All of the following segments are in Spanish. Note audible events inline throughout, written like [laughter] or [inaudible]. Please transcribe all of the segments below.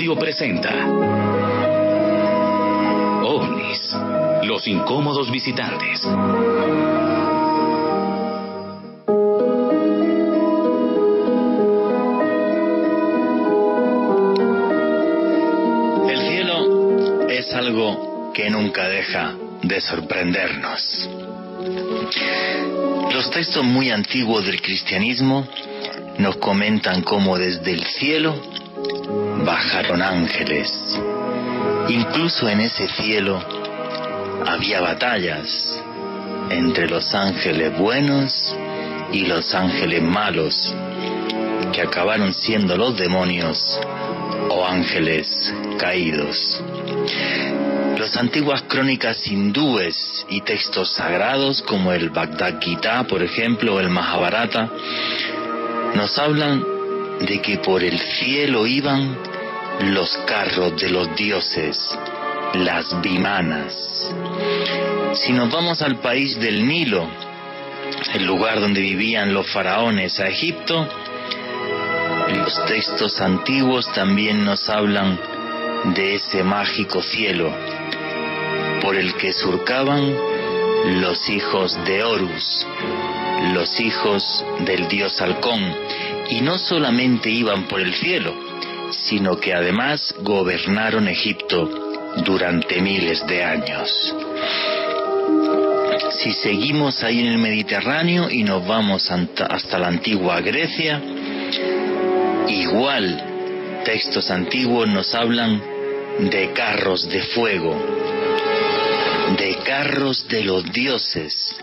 Radio presenta OVNIS, los incómodos visitantes. El cielo es algo que nunca deja de sorprendernos. Los textos muy antiguos del cristianismo nos comentan cómo desde el cielo bajaron ángeles. Incluso en ese cielo había batallas entre los ángeles buenos y los ángeles malos, que acabaron siendo los demonios o ángeles caídos. Las antiguas crónicas hindúes y textos sagrados como el Bhagavad Gita, por ejemplo, o el Mahabharata, nos hablan de que por el cielo iban los carros de los dioses, las vimanas. Si nos vamos al país del Nilo, el lugar donde vivían los faraones a Egipto, los textos antiguos también nos hablan de ese mágico cielo por el que surcaban los hijos de Horus, los hijos del dios halcón, y no solamente iban por el cielo, sino que además gobernaron Egipto durante miles de años. Si seguimos ahí en el Mediterráneo y nos vamos hasta la antigua Grecia, igual textos antiguos nos hablan de carros de fuego, de carros de los dioses.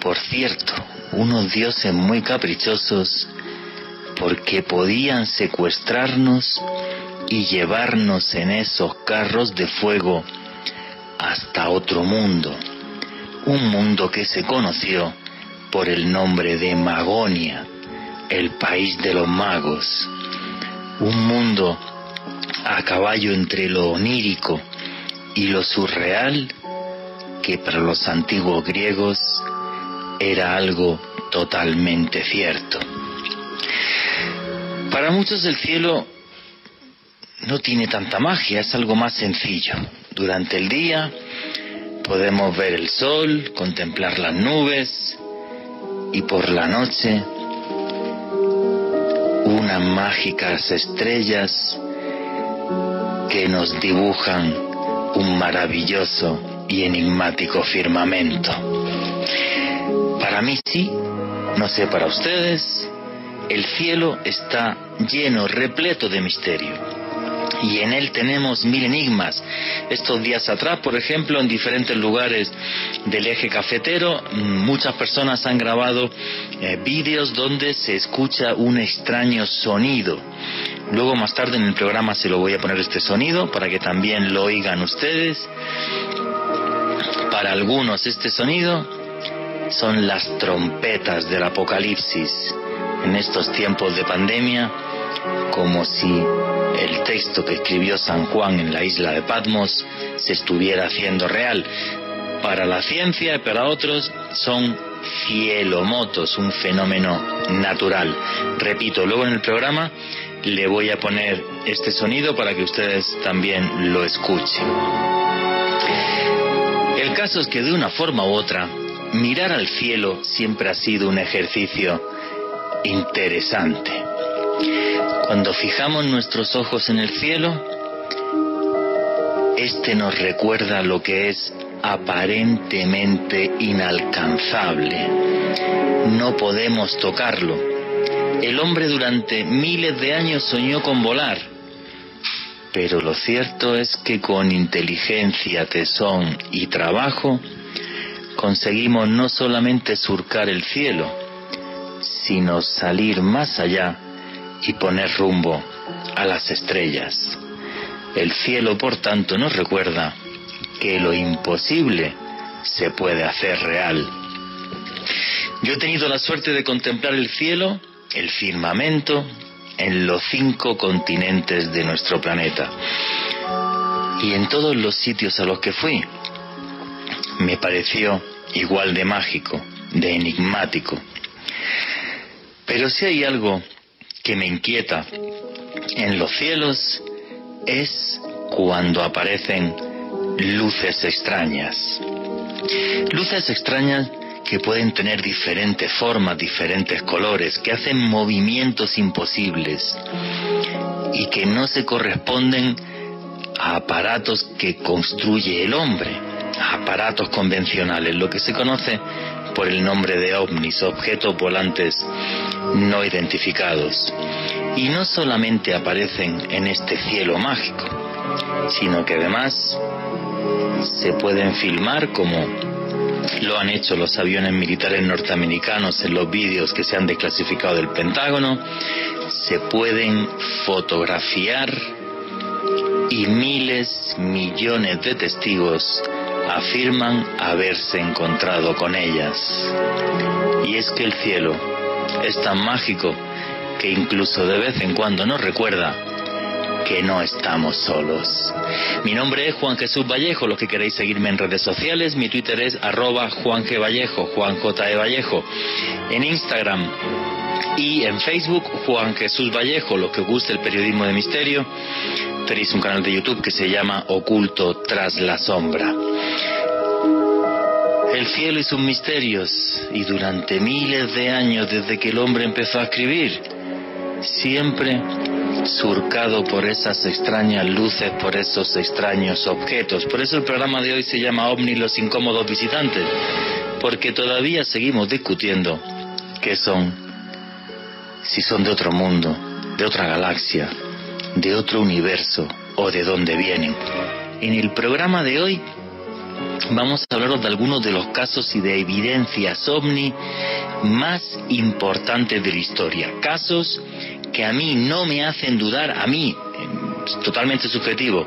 Por cierto, unos dioses muy caprichosos porque podían secuestrarnos y llevarnos en esos carros de fuego hasta otro mundo, un mundo que se conoció por el nombre de Magonia, el país de los magos, un mundo a caballo entre lo onírico y lo surreal que para los antiguos griegos era algo totalmente cierto. Para muchos el cielo no tiene tanta magia, es algo más sencillo. Durante el día podemos ver el sol, contemplar las nubes y por la noche unas mágicas estrellas que nos dibujan un maravilloso y enigmático firmamento. Para mí sí, no sé para ustedes, el cielo está lleno, repleto de misterio. Y en él tenemos mil enigmas. Estos días atrás, por ejemplo, en diferentes lugares del eje cafetero, muchas personas han grabado eh, vídeos donde se escucha un extraño sonido. Luego más tarde en el programa se lo voy a poner este sonido para que también lo oigan ustedes. Para algunos este sonido son las trompetas del apocalipsis en estos tiempos de pandemia, como si el texto que escribió San Juan en la isla de Patmos se estuviera haciendo real. Para la ciencia y para otros son cielomotos, un fenómeno natural. Repito, luego en el programa le voy a poner este sonido para que ustedes también lo escuchen. El caso es que de una forma u otra, mirar al cielo siempre ha sido un ejercicio interesante. Cuando fijamos nuestros ojos en el cielo, este nos recuerda lo que es aparentemente inalcanzable. No podemos tocarlo. El hombre durante miles de años soñó con volar, pero lo cierto es que con inteligencia, tesón y trabajo conseguimos no solamente surcar el cielo, sino salir más allá y poner rumbo a las estrellas. El cielo, por tanto, nos recuerda que lo imposible se puede hacer real. Yo he tenido la suerte de contemplar el cielo, el firmamento, en los cinco continentes de nuestro planeta. Y en todos los sitios a los que fui, me pareció igual de mágico, de enigmático. Pero si hay algo que me inquieta en los cielos, es cuando aparecen luces extrañas. Luces extrañas que pueden tener diferentes formas, diferentes colores, que hacen movimientos imposibles y que no se corresponden a aparatos que construye el hombre, a aparatos convencionales, lo que se conoce por el nombre de ovnis, objetos volantes no identificados. Y no solamente aparecen en este cielo mágico, sino que además se pueden filmar como lo han hecho los aviones militares norteamericanos en los vídeos que se han desclasificado del Pentágono, se pueden fotografiar y miles, millones de testigos afirman haberse encontrado con ellas. Y es que el cielo es tan mágico que incluso de vez en cuando nos recuerda que no estamos solos. Mi nombre es Juan Jesús Vallejo, los que queréis seguirme en redes sociales, mi Twitter es arroba Juan G. Vallejo, Juan J. E. Vallejo. En Instagram y en Facebook, Juan Jesús Vallejo, los que guste el periodismo de misterio. Tenéis un canal de YouTube que se llama Oculto tras la sombra. El cielo y sus misterios, y durante miles de años desde que el hombre empezó a escribir, siempre surcado por esas extrañas luces, por esos extraños objetos. Por eso el programa de hoy se llama OVNI los incómodos visitantes, porque todavía seguimos discutiendo qué son, si son de otro mundo, de otra galaxia, de otro universo o de dónde vienen. En el programa de hoy vamos a hablaros de algunos de los casos y de evidencias ovni más importantes de la historia. Casos que a mí no me hacen dudar, a mí, totalmente subjetivo,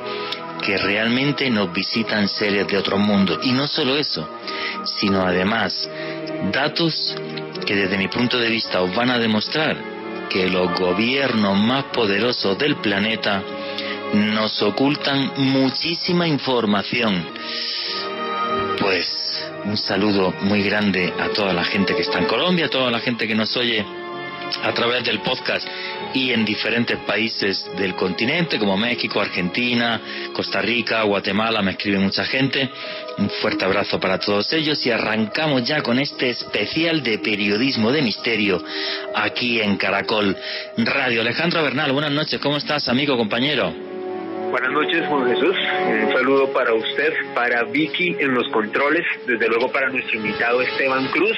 que realmente nos visitan seres de otro mundo. Y no solo eso, sino además datos que desde mi punto de vista os van a demostrar que los gobiernos más poderosos del planeta nos ocultan muchísima información. Pues un saludo muy grande a toda la gente que está en Colombia, a toda la gente que nos oye a través del podcast y en diferentes países del continente como México, Argentina, Costa Rica, Guatemala, me escribe mucha gente. Un fuerte abrazo para todos ellos y arrancamos ya con este especial de periodismo de misterio aquí en Caracol Radio. Alejandro Bernal, buenas noches, ¿cómo estás amigo, compañero? Buenas noches, Juan Jesús. Un saludo para usted, para Vicky en los controles, desde luego para nuestro invitado Esteban Cruz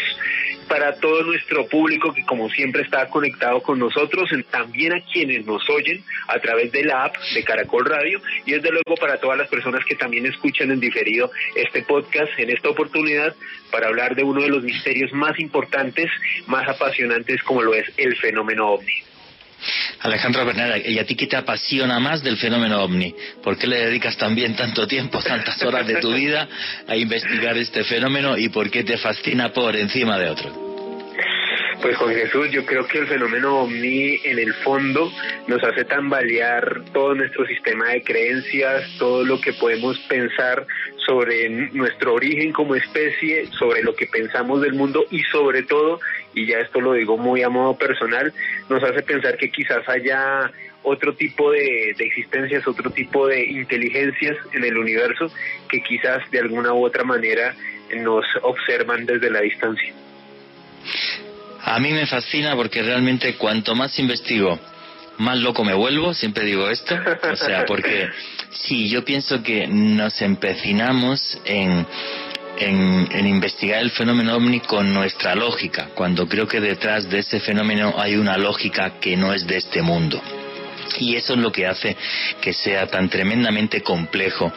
para todo nuestro público que como siempre está conectado con nosotros, también a quienes nos oyen a través de la app de Caracol Radio y desde luego para todas las personas que también escuchan en diferido este podcast en esta oportunidad para hablar de uno de los misterios más importantes, más apasionantes como lo es el fenómeno ovni. Alejandro Bernal, ¿y a ti qué te apasiona más del fenómeno ovni? ¿Por qué le dedicas también tanto tiempo, tantas horas de tu vida a investigar este fenómeno y por qué te fascina por encima de otro? Pues Juan Jesús, yo creo que el fenómeno ovni en el fondo nos hace tambalear todo nuestro sistema de creencias, todo lo que podemos pensar sobre nuestro origen como especie, sobre lo que pensamos del mundo y sobre todo, y ya esto lo digo muy a modo personal, nos hace pensar que quizás haya otro tipo de, de, existencias, otro tipo de inteligencias en el universo que quizás de alguna u otra manera nos observan desde la distancia. A mí me fascina porque realmente cuanto más investigo, más loco me vuelvo, siempre digo esto, o sea, [laughs] porque sí, yo pienso que nos empecinamos en, en, en, investigar el fenómeno ovni con nuestra lógica, cuando creo que detrás de ese fenómeno hay una lógica que no es de este mundo. Y eso es lo que hace que sea tan tremendamente complejo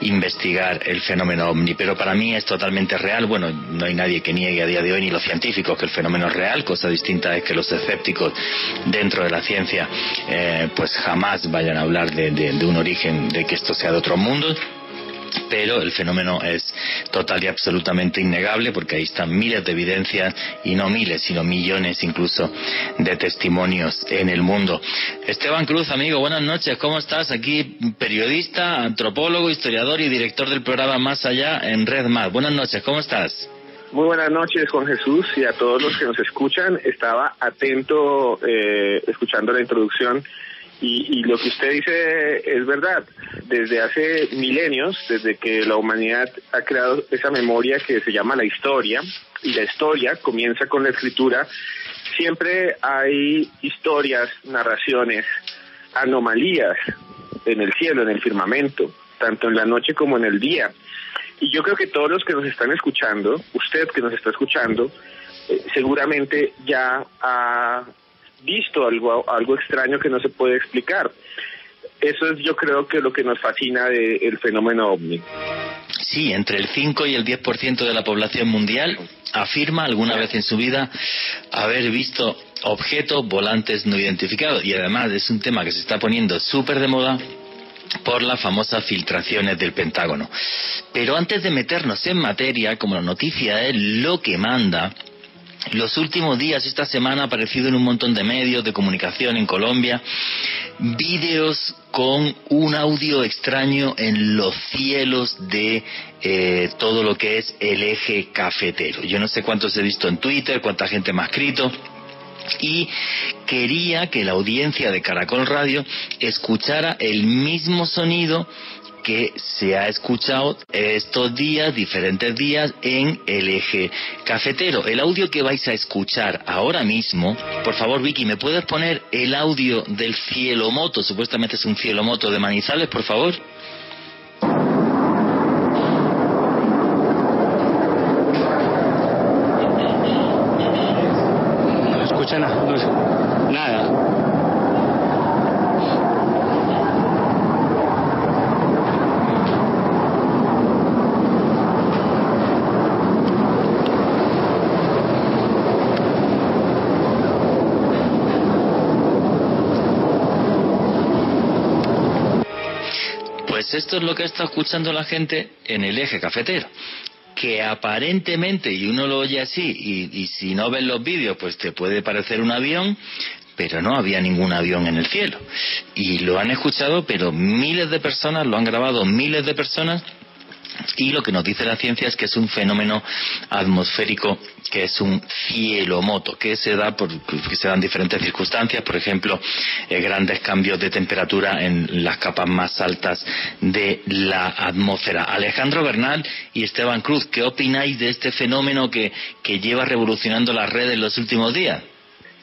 investigar el fenómeno ovni. Pero para mí es totalmente real. Bueno, no hay nadie que niegue a día de hoy, ni los científicos, que el fenómeno es real. Cosa distinta es que los escépticos dentro de la ciencia eh, pues jamás vayan a hablar de, de, de un origen, de que esto sea de otro mundo pero el fenómeno es total y absolutamente innegable porque ahí están miles de evidencias y no miles, sino millones incluso de testimonios en el mundo. Esteban Cruz, amigo, buenas noches, ¿cómo estás? Aquí periodista, antropólogo, historiador y director del programa Más Allá en Red Más. Buenas noches, ¿cómo estás? Muy buenas noches, Juan Jesús, y a todos los que nos escuchan. Estaba atento eh, escuchando la introducción Y, lo que usted dice es verdad. Desde hace milenios, desde que la humanidad ha creado esa memoria que se llama la historia, y la historia comienza con la escritura, siempre hay historias, narraciones, anomalías en el cielo, en el firmamento, tanto en la noche como en el día. Y yo creo que todos los que nos están escuchando, usted que nos está escuchando, eh, seguramente ya ha visto algo, algo extraño que no se puede explicar. Eso es yo creo que lo que nos fascina del fenómeno ovni. Sí, entre el 5 y el 10% de la población mundial afirma alguna vez en su vida haber visto objetos volantes no identificados. Y además es un tema que se está poniendo súper de moda por las famosas filtraciones del Pentágono. Pero antes de meternos en materia, como la noticia es lo que manda, los últimos días, esta semana, ha aparecido en un montón de medios de comunicación en Colombia vídeos con un audio extraño en los cielos de eh, todo lo que es el eje cafetero. Yo no sé cuántos he visto en Twitter, cuánta gente me ha escrito y quería que la audiencia de Caracol Radio escuchara el mismo sonido que se ha escuchado estos días, diferentes días, en el eje cafetero. El audio que vais a escuchar ahora mismo, por favor Vicky, ¿me puedes poner el audio del Cielomoto? Supuestamente es un Cielomoto de Manizales, por favor. No escucha nada, nada. Esto es lo que está escuchando la gente en el eje cafetero que aparentemente, y uno lo oye así, y, si no ves los vídeos, pues te puede parecer un avión, pero no había ningún avión en el cielo. Y lo han escuchado, pero miles de personas, lo han grabado miles de personas, y lo que nos dice la ciencia es que es un fenómeno atmosférico que es un cielomoto, que se da por que se dan diferentes circunstancias, por ejemplo, eh, grandes cambios de temperatura en las capas más altas de la atmósfera. Alejandro Bernal y Esteban Cruz, ¿qué opináis de este fenómeno que, que lleva revolucionando las redes en los últimos días?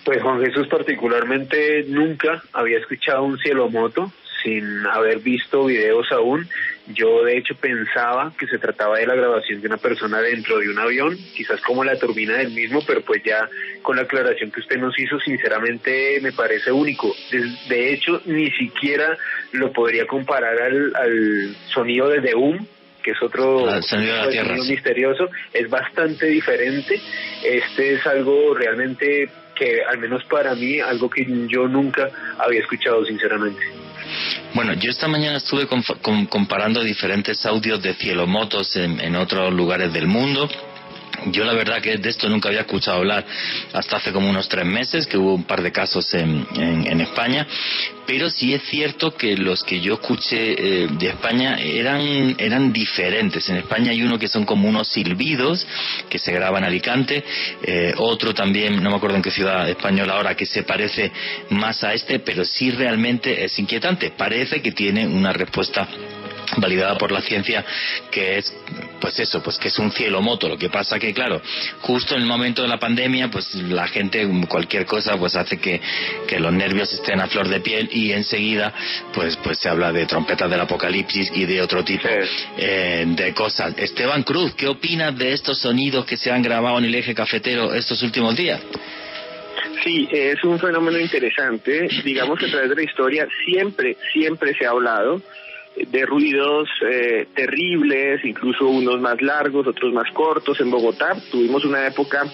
Pues Juan Jesús particularmente nunca había escuchado un cielomoto sin haber visto videos aún. Yo de hecho pensaba que se trataba de la grabación de una persona dentro de un avión, quizás como la turbina del mismo, pero pues ya con la aclaración que usted nos hizo, sinceramente me parece único. De, hecho, ni siquiera lo podría comparar al, sonido de The Um, que es otro sonido, misterioso, es bastante diferente. Este es algo realmente que, al menos para mí, algo que yo nunca había escuchado, sinceramente. Bueno, yo esta mañana estuve comparando diferentes audios de cielomotos en, en otros lugares del mundo yo la verdad que de esto nunca había escuchado hablar hasta hace como unos tres meses, que hubo un par de casos en, en, España, pero sí es cierto que los que yo escuché eh, de España eran, eran diferentes. En España hay uno que son como unos silbidos que se graban en Alicante, eh, otro también, no me acuerdo en qué ciudad española ahora, que se parece más a este, pero sí realmente es inquietante. Parece que tiene una respuesta validada por la ciencia que es pues eso pues que es un cielo moto lo que pasa que claro justo en el momento de la pandemia pues la gente cualquier cosa pues hace que, que los nervios estén a flor de piel y enseguida pues pues se habla de trompetas del apocalipsis y de otro tipo eh, de cosas Esteban Cruz ¿qué opinas de estos sonidos que se han grabado en el eje cafetero estos últimos días? Sí, es un fenómeno interesante. Digamos que a través de la historia siempre, siempre se ha hablado de ruidos eh, terribles, incluso unos más largos, otros más cortos. En Bogotá tuvimos una época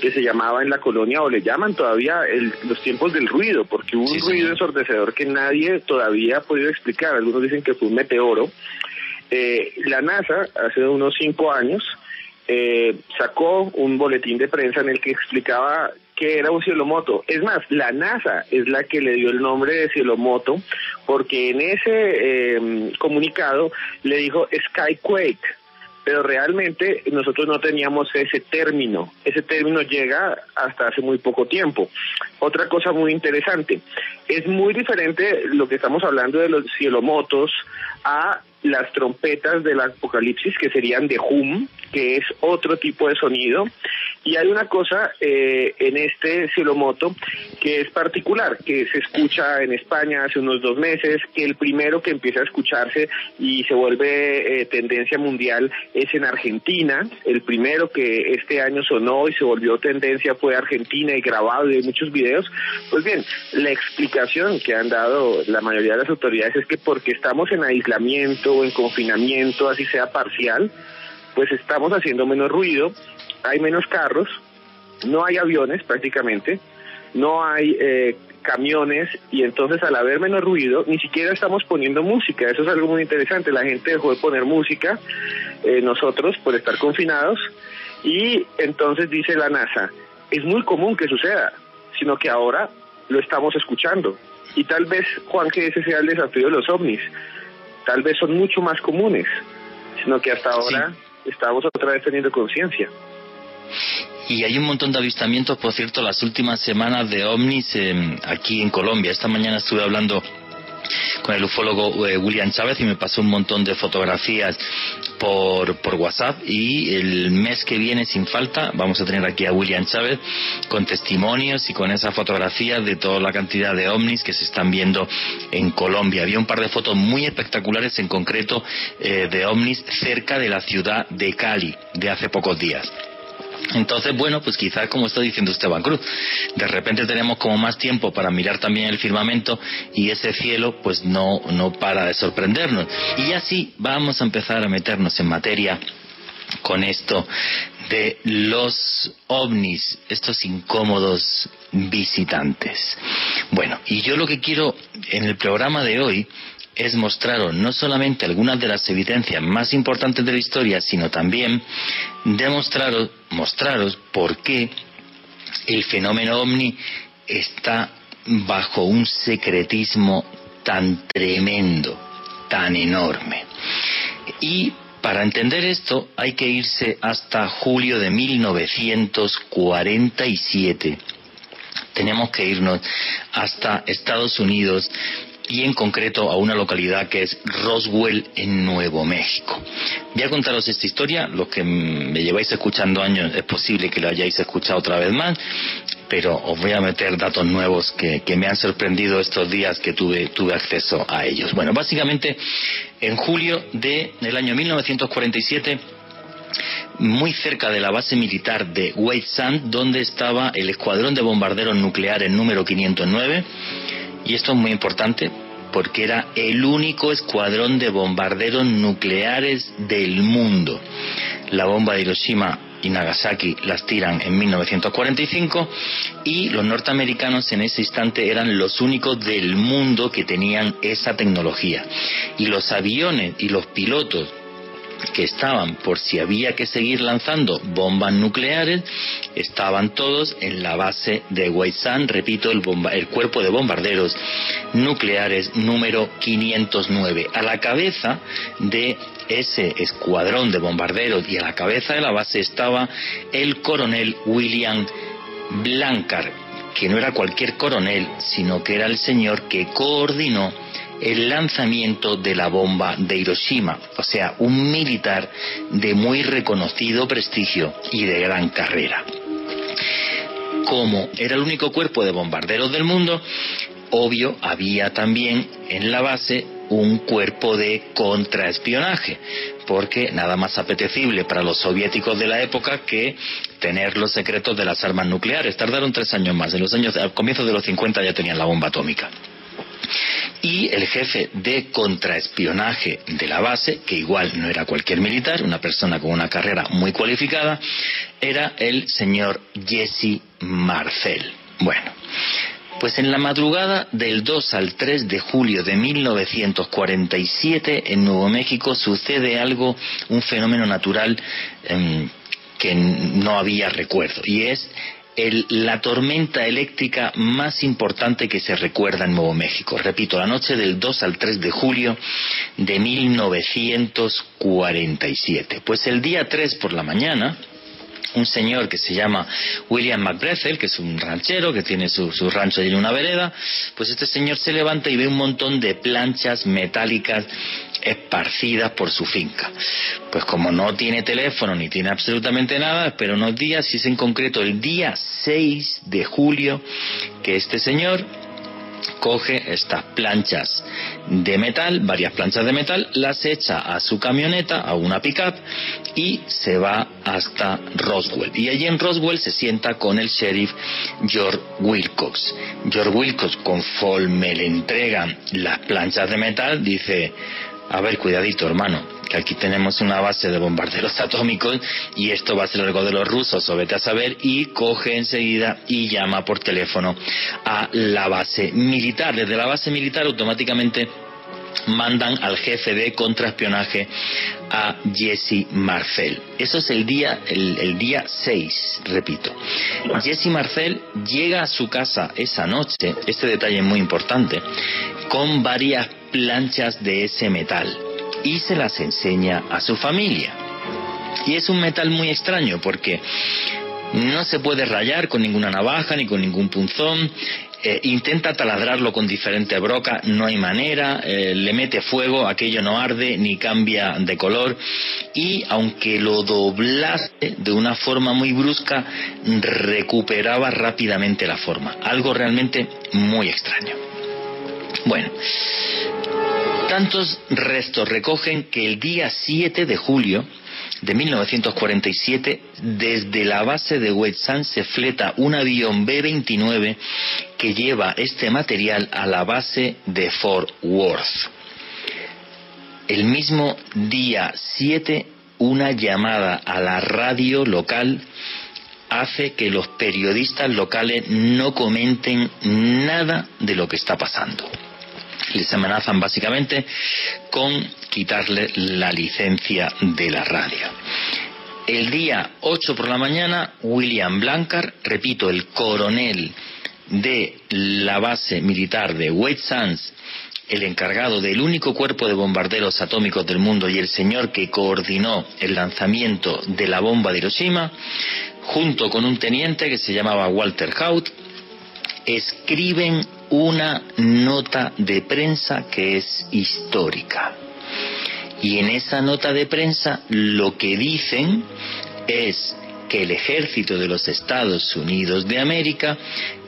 que se llamaba en la colonia, o le llaman todavía los tiempos del ruido, porque hubo un ruido ensordecedor que nadie todavía ha podido explicar. Algunos dicen que fue un meteoro. Eh, la NASA, hace unos cinco años, eh, sacó un boletín de prensa en el que explicaba que era un cielomoto. Es más, la NASA es la que le dio el nombre de cielomoto porque en ese eh, comunicado le dijo Skyquake, pero realmente nosotros no teníamos ese término. Ese término llega hasta hace muy poco tiempo. Otra cosa muy interesante, es muy diferente lo que estamos hablando de los cielomotos a las trompetas del apocalipsis que serían de hum, que es otro tipo de sonido. Y hay una cosa eh, en este cielomoto que es particular, que se escucha en España hace unos dos meses, que el primero que empieza a escucharse y se vuelve eh, tendencia mundial es en Argentina. El primero que este año sonó y se volvió tendencia fue Argentina y grabado y hay muchos videos. Pues bien, la explicación que han dado la mayoría de las autoridades es que porque estamos en aislamiento en confinamiento, así sea parcial, pues estamos haciendo menos ruido, hay menos carros, no hay aviones prácticamente, no hay eh, camiones y entonces al haber menos ruido ni siquiera estamos poniendo música, eso es algo muy interesante, la gente dejó de poner música, eh, nosotros por estar confinados y entonces dice la NASA, es muy común que suceda, sino que ahora lo estamos escuchando y tal vez Juan que ese sea el desafío de los ovnis, tal vez son mucho más comunes, sino que hasta ahora estamos otra vez teniendo conciencia. Y hay un montón de avistamientos, por cierto, las últimas semanas de ovnis eh, aquí en Colombia. Esta mañana estuve hablando con el ufólogo eh, William Chávez y me pasó un montón de fotografías por, por WhatsApp y el mes que viene sin falta vamos a tener aquí a William Chávez con testimonios y con esas fotografías de toda la cantidad de ovnis que se están viendo en Colombia. Había un par de fotos muy espectaculares en concreto eh, de ovnis cerca de la ciudad de Cali de hace pocos días. Entonces, bueno, pues quizás como está diciendo Esteban Cruz, de repente tenemos como más tiempo para mirar también el firmamento y ese cielo pues no, no para de sorprendernos. Y así vamos a empezar a meternos en materia con esto de los ovnis, estos incómodos visitantes. Bueno, y yo lo que quiero en el programa de hoy es mostraros no solamente algunas de las evidencias más importantes de la historia, sino también demostraros, mostraros por qué el fenómeno ovni está bajo un secretismo tan tremendo, tan enorme. Y para entender esto hay que irse hasta julio de 1947. Tenemos que irnos hasta Estados Unidos y en concreto a una localidad que es Roswell en Nuevo México. Voy a contaros esta historia, los que me lleváis escuchando años es posible que lo hayáis escuchado otra vez más, pero os voy a meter datos nuevos que, me han sorprendido estos días que tuve, tuve acceso a ellos. Bueno, básicamente en julio del año 1947 muy cerca de la base militar de White Sand, donde estaba el escuadrón de bombarderos nucleares número 509, y esto es muy importante porque era el único escuadrón de bombarderos nucleares del mundo. La bomba de Hiroshima y Nagasaki las tiran en 1945 y los norteamericanos en ese instante eran los únicos del mundo que tenían esa tecnología. Y los aviones y los pilotos que estaban por si había que seguir lanzando bombas nucleares, estaban todos en la base de Waisan, repito, el, el cuerpo de bombarderos nucleares número 509. A la cabeza de ese escuadrón de bombarderos y a la cabeza de la base estaba el coronel William Blancar, que no era cualquier coronel, sino que era el señor que coordinó el lanzamiento de la bomba de Hiroshima, o sea, un militar de muy reconocido prestigio y de gran carrera. Como era el único cuerpo de bombarderos del mundo, obvio, había también en la base un cuerpo de contraespionaje, porque nada más apetecible para los soviéticos de la época que tener los secretos de las armas nucleares. Tardaron tres años más, en los años, al comienzo de los 50 ya tenían la bomba atómica y el jefe de contraespionaje de la base, que igual no era cualquier militar, una persona con una carrera muy cualificada, era el señor Jesse Marcel. Bueno, pues en la madrugada del 2 al 3 de julio de 1947 en Nuevo México sucede algo, un fenómeno natural em, que no había recuerdo, y es la tormenta eléctrica más importante que se recuerda en Nuevo México. Repito, la noche del 2 al 3 de julio de 1947. Pues el día 3 por la mañana, un señor que se llama William McBrethel, que es un ranchero que tiene su, rancho ahí en una vereda, pues este señor se levanta y ve un montón de planchas metálicas esparcidas por su finca. Pues como no tiene teléfono ni tiene absolutamente nada, espera unos días, y es en concreto el día 6 de julio que este señor coge estas planchas de metal, varias planchas de metal, las echa a su camioneta, a una pickup, y se va hasta Roswell. Y allí en Roswell se sienta con el sheriff George Wilcox. George Wilcox, conforme le entregan las planchas de metal, dice, a ver, cuidadito, hermano, que aquí tenemos una base de bombarderos [laughs] atómicos y esto va a ser algo de los rusos, o vete a saber, y coge enseguida y llama por teléfono a la base militar. Desde la base militar automáticamente mandan al jefe de contraespionaje a Jesse Marcel. Eso es el día, el, el, día 6, repito. Jesse Marcel llega a su casa esa noche, este detalle es muy importante, con varias planchas de ese metal y se las enseña a su familia. Y es un metal muy extraño porque no se puede rayar con ninguna navaja ni con ningún punzón. Eh, intenta taladrarlo con diferente broca, no hay manera, eh, le mete fuego, aquello no arde ni cambia de color y aunque lo doblase de una forma muy brusca, recuperaba rápidamente la forma, algo realmente muy extraño. Bueno, tantos restos recogen que el día 7 de julio de 1947, desde la base de Westsand se fleta un avión B-29 que lleva este material a la base de Fort Worth. El mismo día 7, una llamada a la radio local hace que los periodistas locales no comenten nada de lo que está pasando les amenazan básicamente con quitarle la licencia de la radio. El día 8 por la mañana, William Blancard, repito, el coronel de la base militar de White Sands, el encargado del único cuerpo de bombarderos atómicos del mundo y el señor que coordinó el lanzamiento de la bomba de Hiroshima, junto con un teniente que se llamaba Walter Haut, escriben una nota de prensa que es histórica. Y en esa nota de prensa lo que dicen es que el ejército de los Estados Unidos de América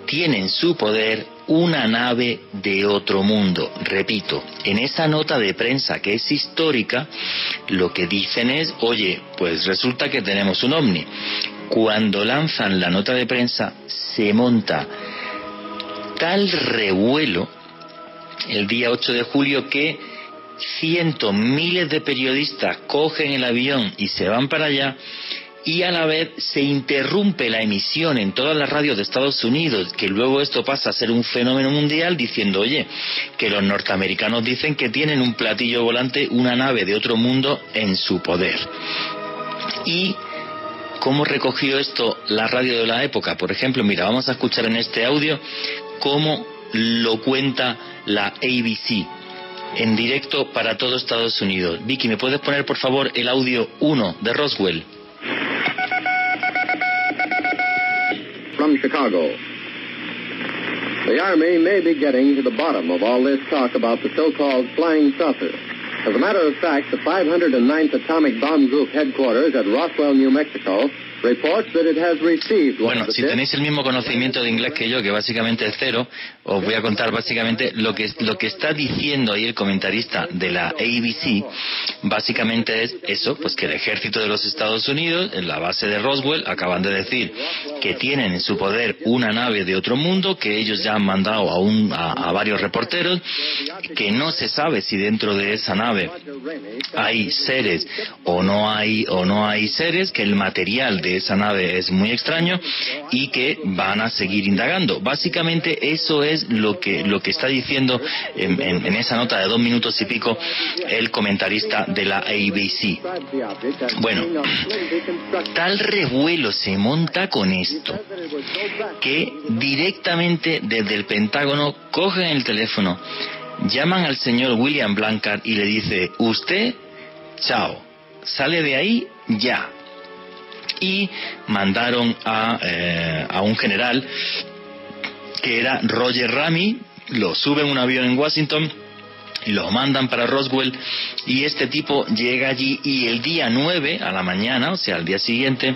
tiene en su poder una nave de otro mundo. Repito, en esa nota de prensa que es histórica, lo que dicen es, oye, pues resulta que tenemos un ovni. Cuando lanzan la nota de prensa, se monta tal revuelo el día 8 de julio que cientos, miles de periodistas cogen el avión y se van para allá y a la vez se interrumpe la emisión en todas las radios de Estados Unidos, que luego esto pasa a ser un fenómeno mundial, diciendo, oye, que los norteamericanos dicen que tienen un platillo volante, una nave de otro mundo en su poder. Y ¿Cómo recogió esto la radio de la época? Por ejemplo, mira, vamos a escuchar en este audio cómo lo cuenta la ABC en directo para todo Estados Unidos. Vicky, ¿me puedes poner por favor el audio 1 de Roswell? From Chicago. The Army may be getting to the bottom of all this talk about the so-called flying saucer. As a matter of fact, the 509th Atomic Bomb Group headquarters at Roswell, New Mexico, Bueno, si tenéis el mismo conocimiento de inglés que yo, que básicamente es cero, os voy a contar básicamente lo que, lo que está diciendo ahí el comentarista de la ABC, básicamente es eso, pues que el ejército de los Estados Unidos, en la base de Roswell, acaban de decir que tienen en su poder una nave de otro mundo, que ellos ya han mandado a, un, a varios reporteros, que no se sabe si dentro de esa nave hay seres o no hay, o no hay seres, que el material de esa nave es muy extraño y que van a seguir indagando. Básicamente eso es lo que, lo que está diciendo en, esa nota de dos minutos y pico el comentarista de la ABC. Bueno, tal revuelo se monta con esto que directamente desde el Pentágono cogen el teléfono, llaman al señor William Blancard y le dice, usted, chao, sale de ahí ya. Y mandaron a, eh, a un general que era Roger Ramy, lo suben en un avión en Washington, lo mandan para Roswell y este tipo llega allí y el día 9 a la mañana, o sea, al día siguiente,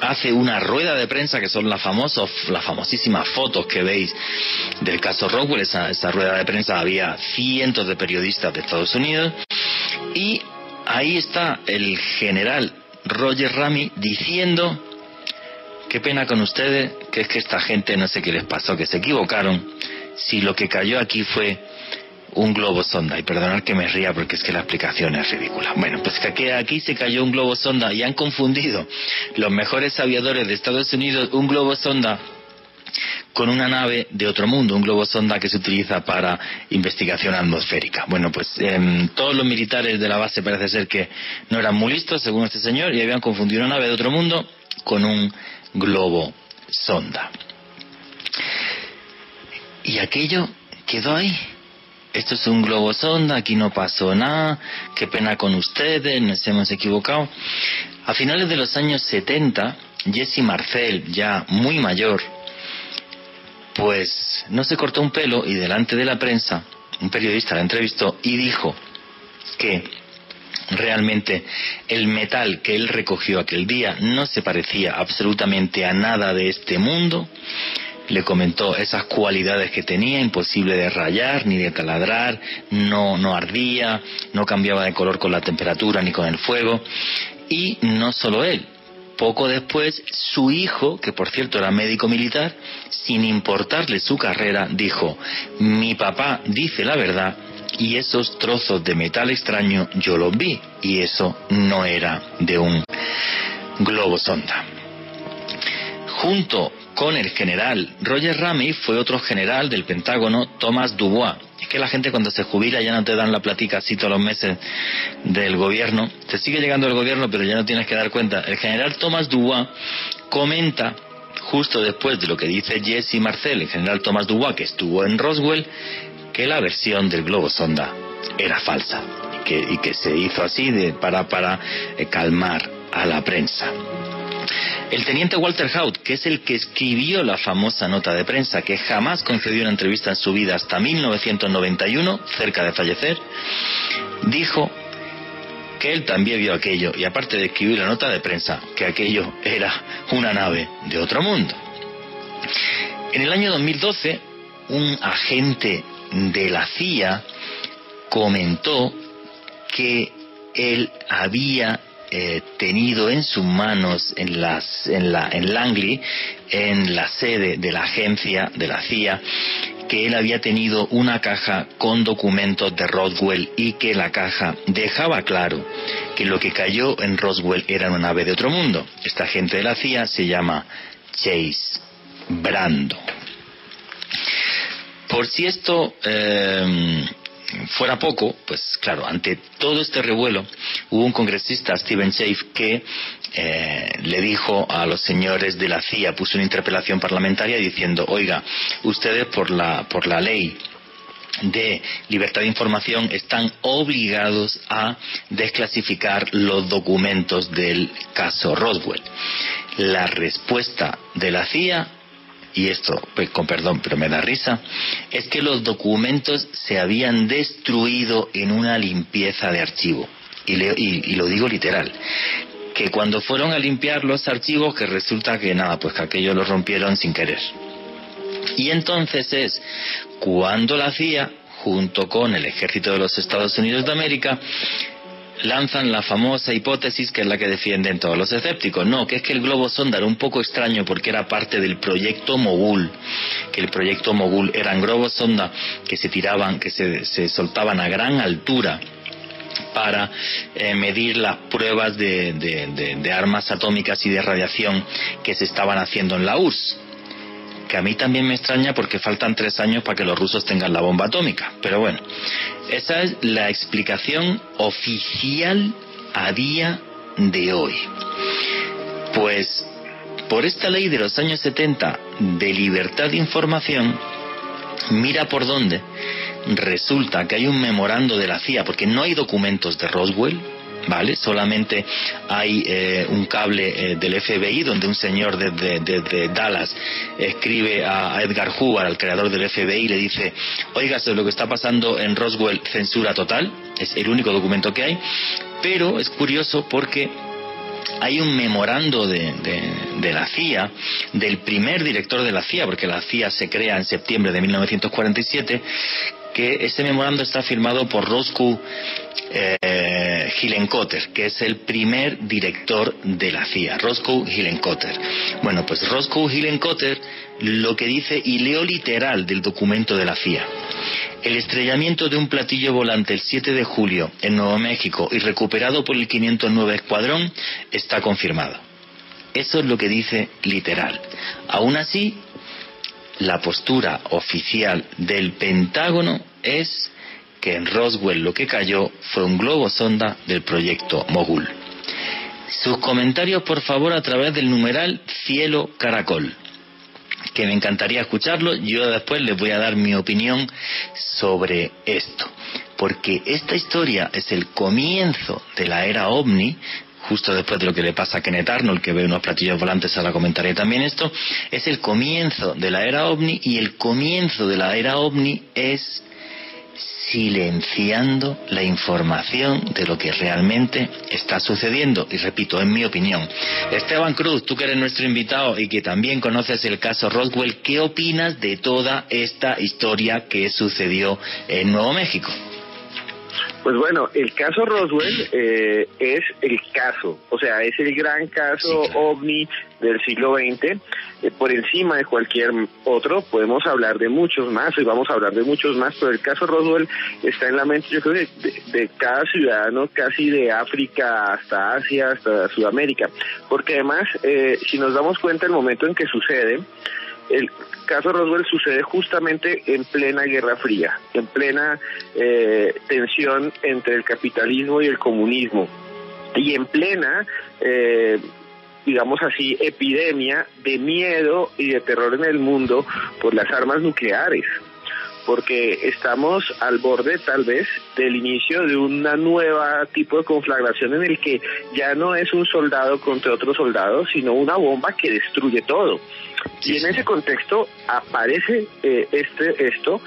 hace una rueda de prensa que son las famosas, las famosísimas fotos que veis del caso Roswell. Esa, esa rueda de prensa había cientos de periodistas de Estados Unidos y ahí está el general Roger Ramy diciendo qué pena con ustedes, que es que esta gente no sé qué les pasó, que se equivocaron, si lo que cayó aquí fue un globo sonda. Y perdonar que me ría porque es que la explicación es ridícula. Bueno, pues que aquí se cayó un globo sonda y han confundido los mejores aviadores de Estados Unidos un globo sonda con una nave de otro mundo, un globo sonda que se utiliza para investigación atmosférica. Bueno, pues em, todos los militares de la base parece ser que no eran muy listos, según este señor, y habían confundido una nave de otro mundo con un globo sonda. Y aquello quedó ahí esto es un globo sonda, aquí no pasó nada, qué pena con ustedes, nos hemos equivocado. A finales de los años 70, Jesse Marcel, ya muy mayor, pues no se cortó un pelo y delante de la prensa, un periodista la entrevistó y dijo que realmente el metal que él recogió aquel día no se parecía absolutamente a nada de este mundo le comentó esas cualidades que tenía, imposible de rayar ni de taladrar, no, no ardía, no cambiaba de color con la temperatura ni con el fuego. Y no solo él, poco después su hijo, que por cierto era médico militar, sin importarle su carrera, dijo, mi papá dice la verdad y esos trozos de metal extraño yo los vi y eso no era de un globo sonda. Junto con el general Roger Ramy fue otro general del Pentágono, Thomas Dubois. Es que la gente cuando se jubila ya no te dan la platica así todos los meses del gobierno. Te sigue llegando el gobierno, pero ya no tienes que dar cuenta. El general Thomas Dubois comenta, justo después de lo que dice Jesse Marcel, el general Thomas Dubois, que estuvo en Roswell, que la versión del globo sonda era falsa que, y que se hizo así de, para, para eh, calmar a la prensa. El teniente Walter Haut, que es el que escribió la famosa nota de prensa, que jamás concedió una entrevista en su vida hasta 1991, cerca de fallecer, dijo que él también vio aquello, y aparte de escribir la nota de prensa, que aquello era una nave de otro mundo. En el año 2012, un agente de la CIA comentó que él había eh, tenido en sus manos en, en, la, en Langley, en la sede de la agencia de la CIA, que él había tenido una caja con documentos de Roswell y que la caja dejaba claro que lo que cayó en Roswell era una nave de otro mundo. Esta gente de la CIA se llama Chase Brando. Por si esto eh, fuera poco, pues claro, ante todo este revuelo, hubo un congresista, Steven Schaff, que eh, le dijo a los señores de la CIA, puso una interpelación parlamentaria diciendo, oiga, ustedes por la, por la ley de libertad de información están obligados a desclasificar los documentos del caso Roswell. La respuesta de la CIA y esto, pues, con perdón, pero me da risa, es que los documentos se habían destruido en una limpieza de archivo. Y, lo digo literal, que cuando fueron a limpiar los archivos, que resulta que nada, pues que aquello lo rompieron sin querer. Y entonces es cuando la CIA, junto con el ejército de los Estados Unidos de América, lanzan la famosa hipótesis que es la que defienden todos los escépticos. No, que es que el globo sonda era un poco extraño porque era parte del proyecto Mogul, que el proyecto Mogul eran globos sonda que se tiraban, que se, se soltaban a gran altura para eh, medir las pruebas de, de, armas atómicas y de radiación que se estaban haciendo en la URSS. Que a mí también me extraña porque faltan tres años para que los rusos tengan la bomba atómica. Pero bueno, esa es la explicación oficial a día de hoy. Pues por esta ley de los años 70 de libertad de información, mira por dónde resulta que hay un memorando de la CIA, porque no hay documentos de Roswell, ¿vale? Solamente hay eh, un cable eh, del FBI donde un señor desde Dallas escribe a, Edgar Hoover, al creador del FBI, y le dice, oiga, lo que está pasando en Roswell, censura total, es el único documento que hay, pero es curioso porque hay un memorando de, de, la CIA, del primer director de la CIA, porque la CIA se crea en septiembre de 1947, que ese memorando está firmado por Roscoe eh, Hillenkotter, que es el primer director de la CIA, Roscoe Hillenkotter. Bueno, pues Roscoe Hillenkotter lo que dice, y leo literal del documento de la CIA, el estrellamiento de un platillo volante el 7 de julio en Nuevo México y recuperado por el 509 Escuadrón está confirmado. Eso es lo que dice literal. Aún así, la postura oficial del Pentágono es que en Roswell lo que cayó fue un globo sonda del proyecto Mogul. Sus comentarios, por favor, a través del numeral Cielo Caracol, que me encantaría escucharlo. Yo después les voy a dar mi opinión sobre esto, porque esta historia es el comienzo de la era ovni, justo después de lo que le pasa a Kenneth Arnold, que ve unos platillos volantes, ahora comentaré también esto, es el comienzo de la era ovni y el comienzo de la era ovni es silenciando la información de lo que realmente está sucediendo. Y repito, en mi opinión. Esteban Cruz, tú que eres nuestro invitado y que también conoces el caso Roswell, ¿qué opinas de toda esta historia que sucedió en Nuevo México? Pues bueno, el caso Roswell eh, es el caso, o sea, es el gran caso ovni del siglo XX. Eh, por encima de cualquier otro, podemos hablar de muchos más, y vamos a hablar de muchos más, pero el caso Roswell está en la mente, yo creo, de, cada ciudadano, casi de África hasta Asia, hasta Sudamérica. Porque además, eh, si nos damos cuenta, el momento en que sucede, el caso Roswell sucede justamente en plena Guerra Fría, en plena eh, tensión entre el capitalismo y el comunismo y en plena, eh, digamos así, epidemia de miedo y de terror en el mundo por las armas nucleares porque estamos al borde tal vez del inicio de una nueva tipo de conflagración en el que ya no es un soldado contra otro soldado, sino una bomba que destruye todo. Y en ese contexto aparece eh, este esto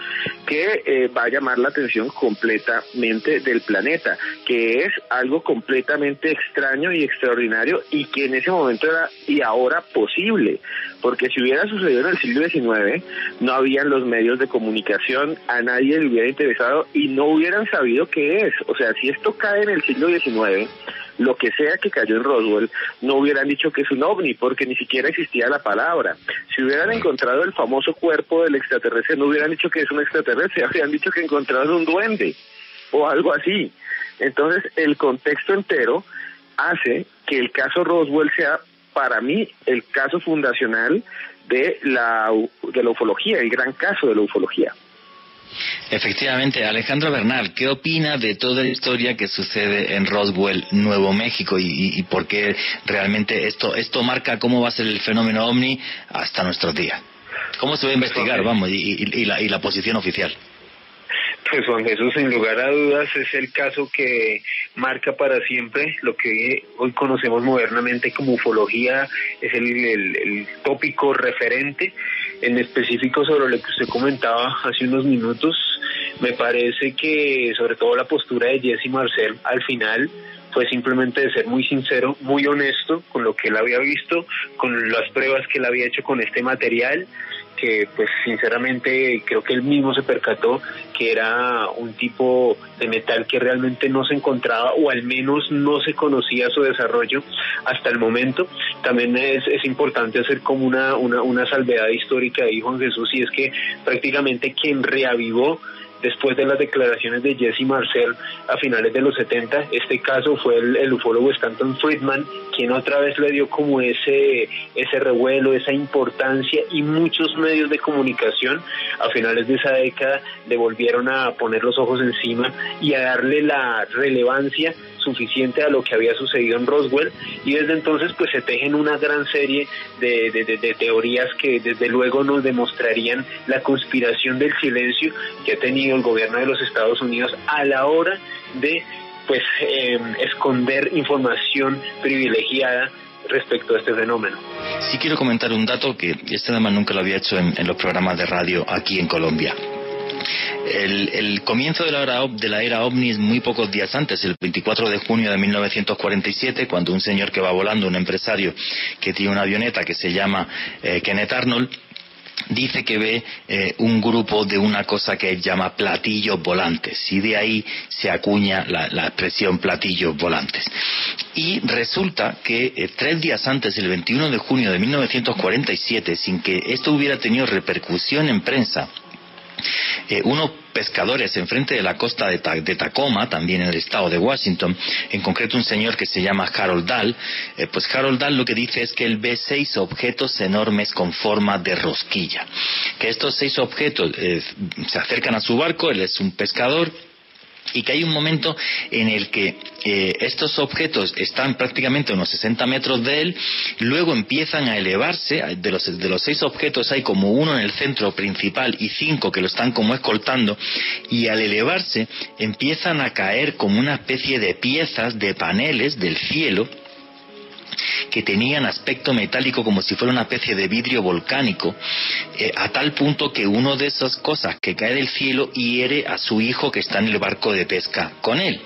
que eh, va a llamar la atención completamente del planeta, que es algo completamente extraño y extraordinario y que en ese momento era y ahora posible, porque si hubiera sucedido en el siglo XIX, no habían los medios de comunicación, a nadie le hubiera interesado y no hubieran sabido qué es. O sea, si esto cae en el siglo XIX, lo que sea que cayó en Roswell, no hubieran dicho que es un ovni, porque ni siquiera existía la palabra. Si hubieran encontrado el famoso cuerpo del extraterrestre, no hubieran dicho que es un extraterrestre, [laughs] habrían dicho que encontraron un duende o algo así. Entonces, el contexto entero hace que el caso Roswell sea, para mí, el caso fundacional de la, de la ufología, el gran caso de la ufología. Efectivamente, Alejandro Bernal, ¿qué opina de toda la historia que sucede en Roswell, Nuevo México, y, por qué realmente esto, esto marca cómo va a ser el fenómeno ovni hasta nuestros días? ¿Cómo se va a investigar, vamos, y, la, y la posición oficial? Pues Juan Jesús, sin lugar a dudas, es el caso que marca para siempre lo que hoy conocemos modernamente como ufología, es el tópico referente en específico sobre lo que usted comentaba hace unos minutos, me parece que sobre todo la postura de Jesse Marcel al final fue simplemente de ser muy sincero, muy honesto con lo que él había visto, con las pruebas que él había hecho con este material que pues sinceramente creo que él mismo se percató que era un tipo de metal que realmente no se encontraba o al menos no se conocía su desarrollo hasta el momento. También es, es importante hacer como una, una, una salvedad histórica ahí, Juan Jesús, y es que prácticamente quien reavivó después de las declaraciones de Jesse Marcel a finales de los 70. Este caso fue el, ufólogo Stanton Friedman quien otra vez le dio como ese, ese revuelo, esa importancia y muchos medios de comunicación a finales de esa década le volvieron a poner los ojos encima y a darle la relevancia suficiente a lo que había sucedido en Roswell y desde entonces pues se tejen una gran serie de, de, teorías que desde luego nos demostrarían la conspiración del silencio que ha tenido el gobierno de los Estados Unidos a la hora de pues em, esconder información privilegiada respecto a este fenómeno. Sí quiero comentar un dato que este además nunca lo había hecho en los programas de radio aquí en Colombia. El, comienzo de la, era, de la era OVNI es muy pocos días antes, el 24 de junio de 1947, cuando un señor que va volando, un empresario que tiene una avioneta que se llama eh, Kenneth Arnold, dice que ve eh, un grupo de una cosa que llama platillos volantes y de ahí se acuña la, expresión platillos volantes. Y resulta que eh, tres días antes, el 21 de junio de 1947, sin que esto hubiera tenido repercusión en prensa, eh, unos pescadores enfrente de la costa de, Tacoma, también en el estado de Washington, en concreto un señor que se llama Harold Dahl, eh, pues Harold Dahl lo que dice es que él ve seis objetos enormes con forma de rosquilla. Que estos seis objetos eh, se acercan a su barco, él es un pescador, y que hay un momento en el que eh, estos objetos están prácticamente a unos 60 metros de él, luego empiezan a elevarse, de los, de los seis objetos hay como uno en el centro principal y cinco que lo están como escoltando, y al elevarse empiezan a caer como una especie de piezas, de paneles del cielo, que tenían aspecto metálico como si fuera una especie de vidrio volcánico, eh, a tal punto que uno de esas cosas que cae del cielo hiere a su hijo que está en el barco de pesca con él.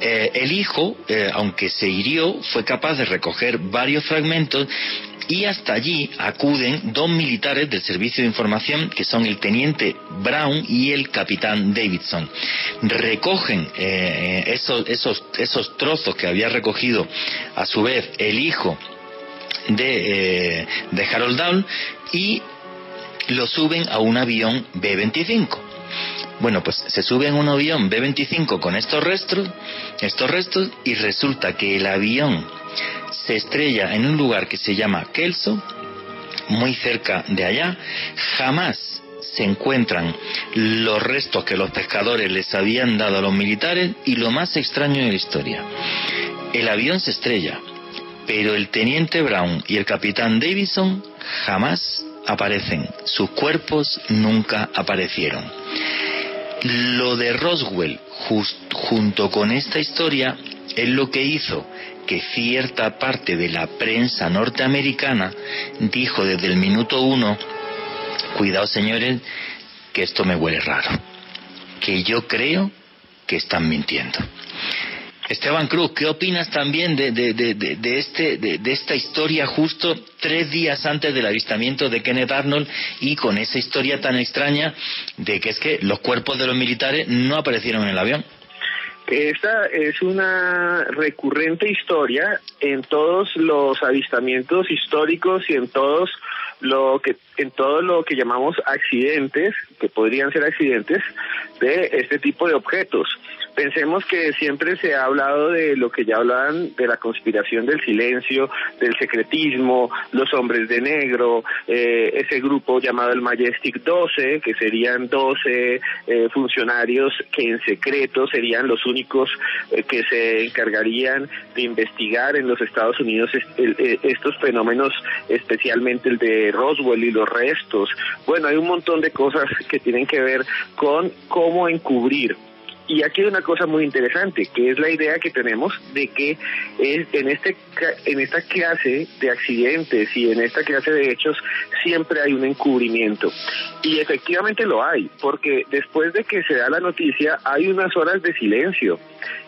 Eh, el hijo, eh, aunque se hirió, fue capaz de recoger varios fragmentos y hasta allí acuden dos militares del servicio de información que son el teniente Brown y el capitán Davidson. Recogen eh, esos, esos, esos trozos que había recogido a su vez el hijo de, eh, de Harold Down y lo suben a un avión B-25. Bueno, pues se sube en un avión B-25 con estos restos, estos restos y resulta que el avión se estrella en un lugar que se llama Kelso, muy cerca de allá, jamás se encuentran los restos que los pescadores les habían dado a los militares y lo más extraño de la historia, el avión se estrella, pero el teniente Brown y el capitán Davison jamás aparecen, sus cuerpos nunca aparecieron. Lo de Roswell, junto con esta historia, es lo que hizo que cierta parte de la prensa norteamericana dijo desde el minuto uno, cuidado señores, que esto me huele raro, que yo creo que están mintiendo. Esteban Cruz, ¿qué opinas también de, de, este, de, esta historia justo tres días antes del avistamiento de Kenneth Arnold y con esa historia tan extraña de que es que los cuerpos de los militares no aparecieron en el avión? Esta es una recurrente historia en todos los avistamientos históricos y en todos lo que en todo lo que llamamos accidentes, que podrían ser accidentes de este tipo de objetos. Pensemos que siempre se ha hablado de lo que ya hablaban de la conspiración del silencio, del secretismo, los hombres de negro, eh, ese grupo llamado el Majestic 12, que serían 12 eh, funcionarios que en secreto serían los únicos eh, que se encargarían de investigar en los Estados Unidos estos fenómenos, especialmente el de Roswell y los restos. Bueno, hay un montón de cosas que tienen que ver con cómo encubrir y aquí hay una cosa muy interesante, que es la idea que tenemos de que en, este, en esta clase de accidentes y en esta clase de hechos siempre hay un encubrimiento. Y efectivamente lo hay, porque después de que se da la noticia hay unas horas de silencio.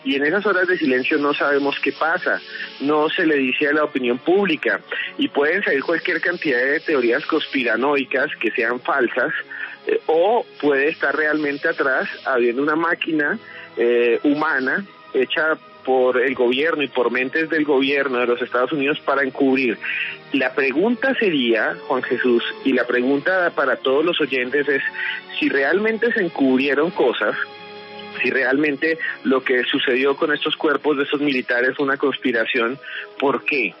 Y en esas horas de silencio no sabemos qué pasa, no se le dice a la opinión pública y pueden salir cualquier cantidad de teorías conspiranoicas que sean falsas, eh, o puede estar realmente atrás habiendo una máquina eh, humana hecha por el gobierno y por mentes del gobierno de los Estados Unidos para encubrir. La pregunta sería, Juan Jesús, y la pregunta para todos los oyentes es si realmente se encubrieron cosas, si realmente lo que sucedió con estos cuerpos de esos militares fue una conspiración, ¿por qué?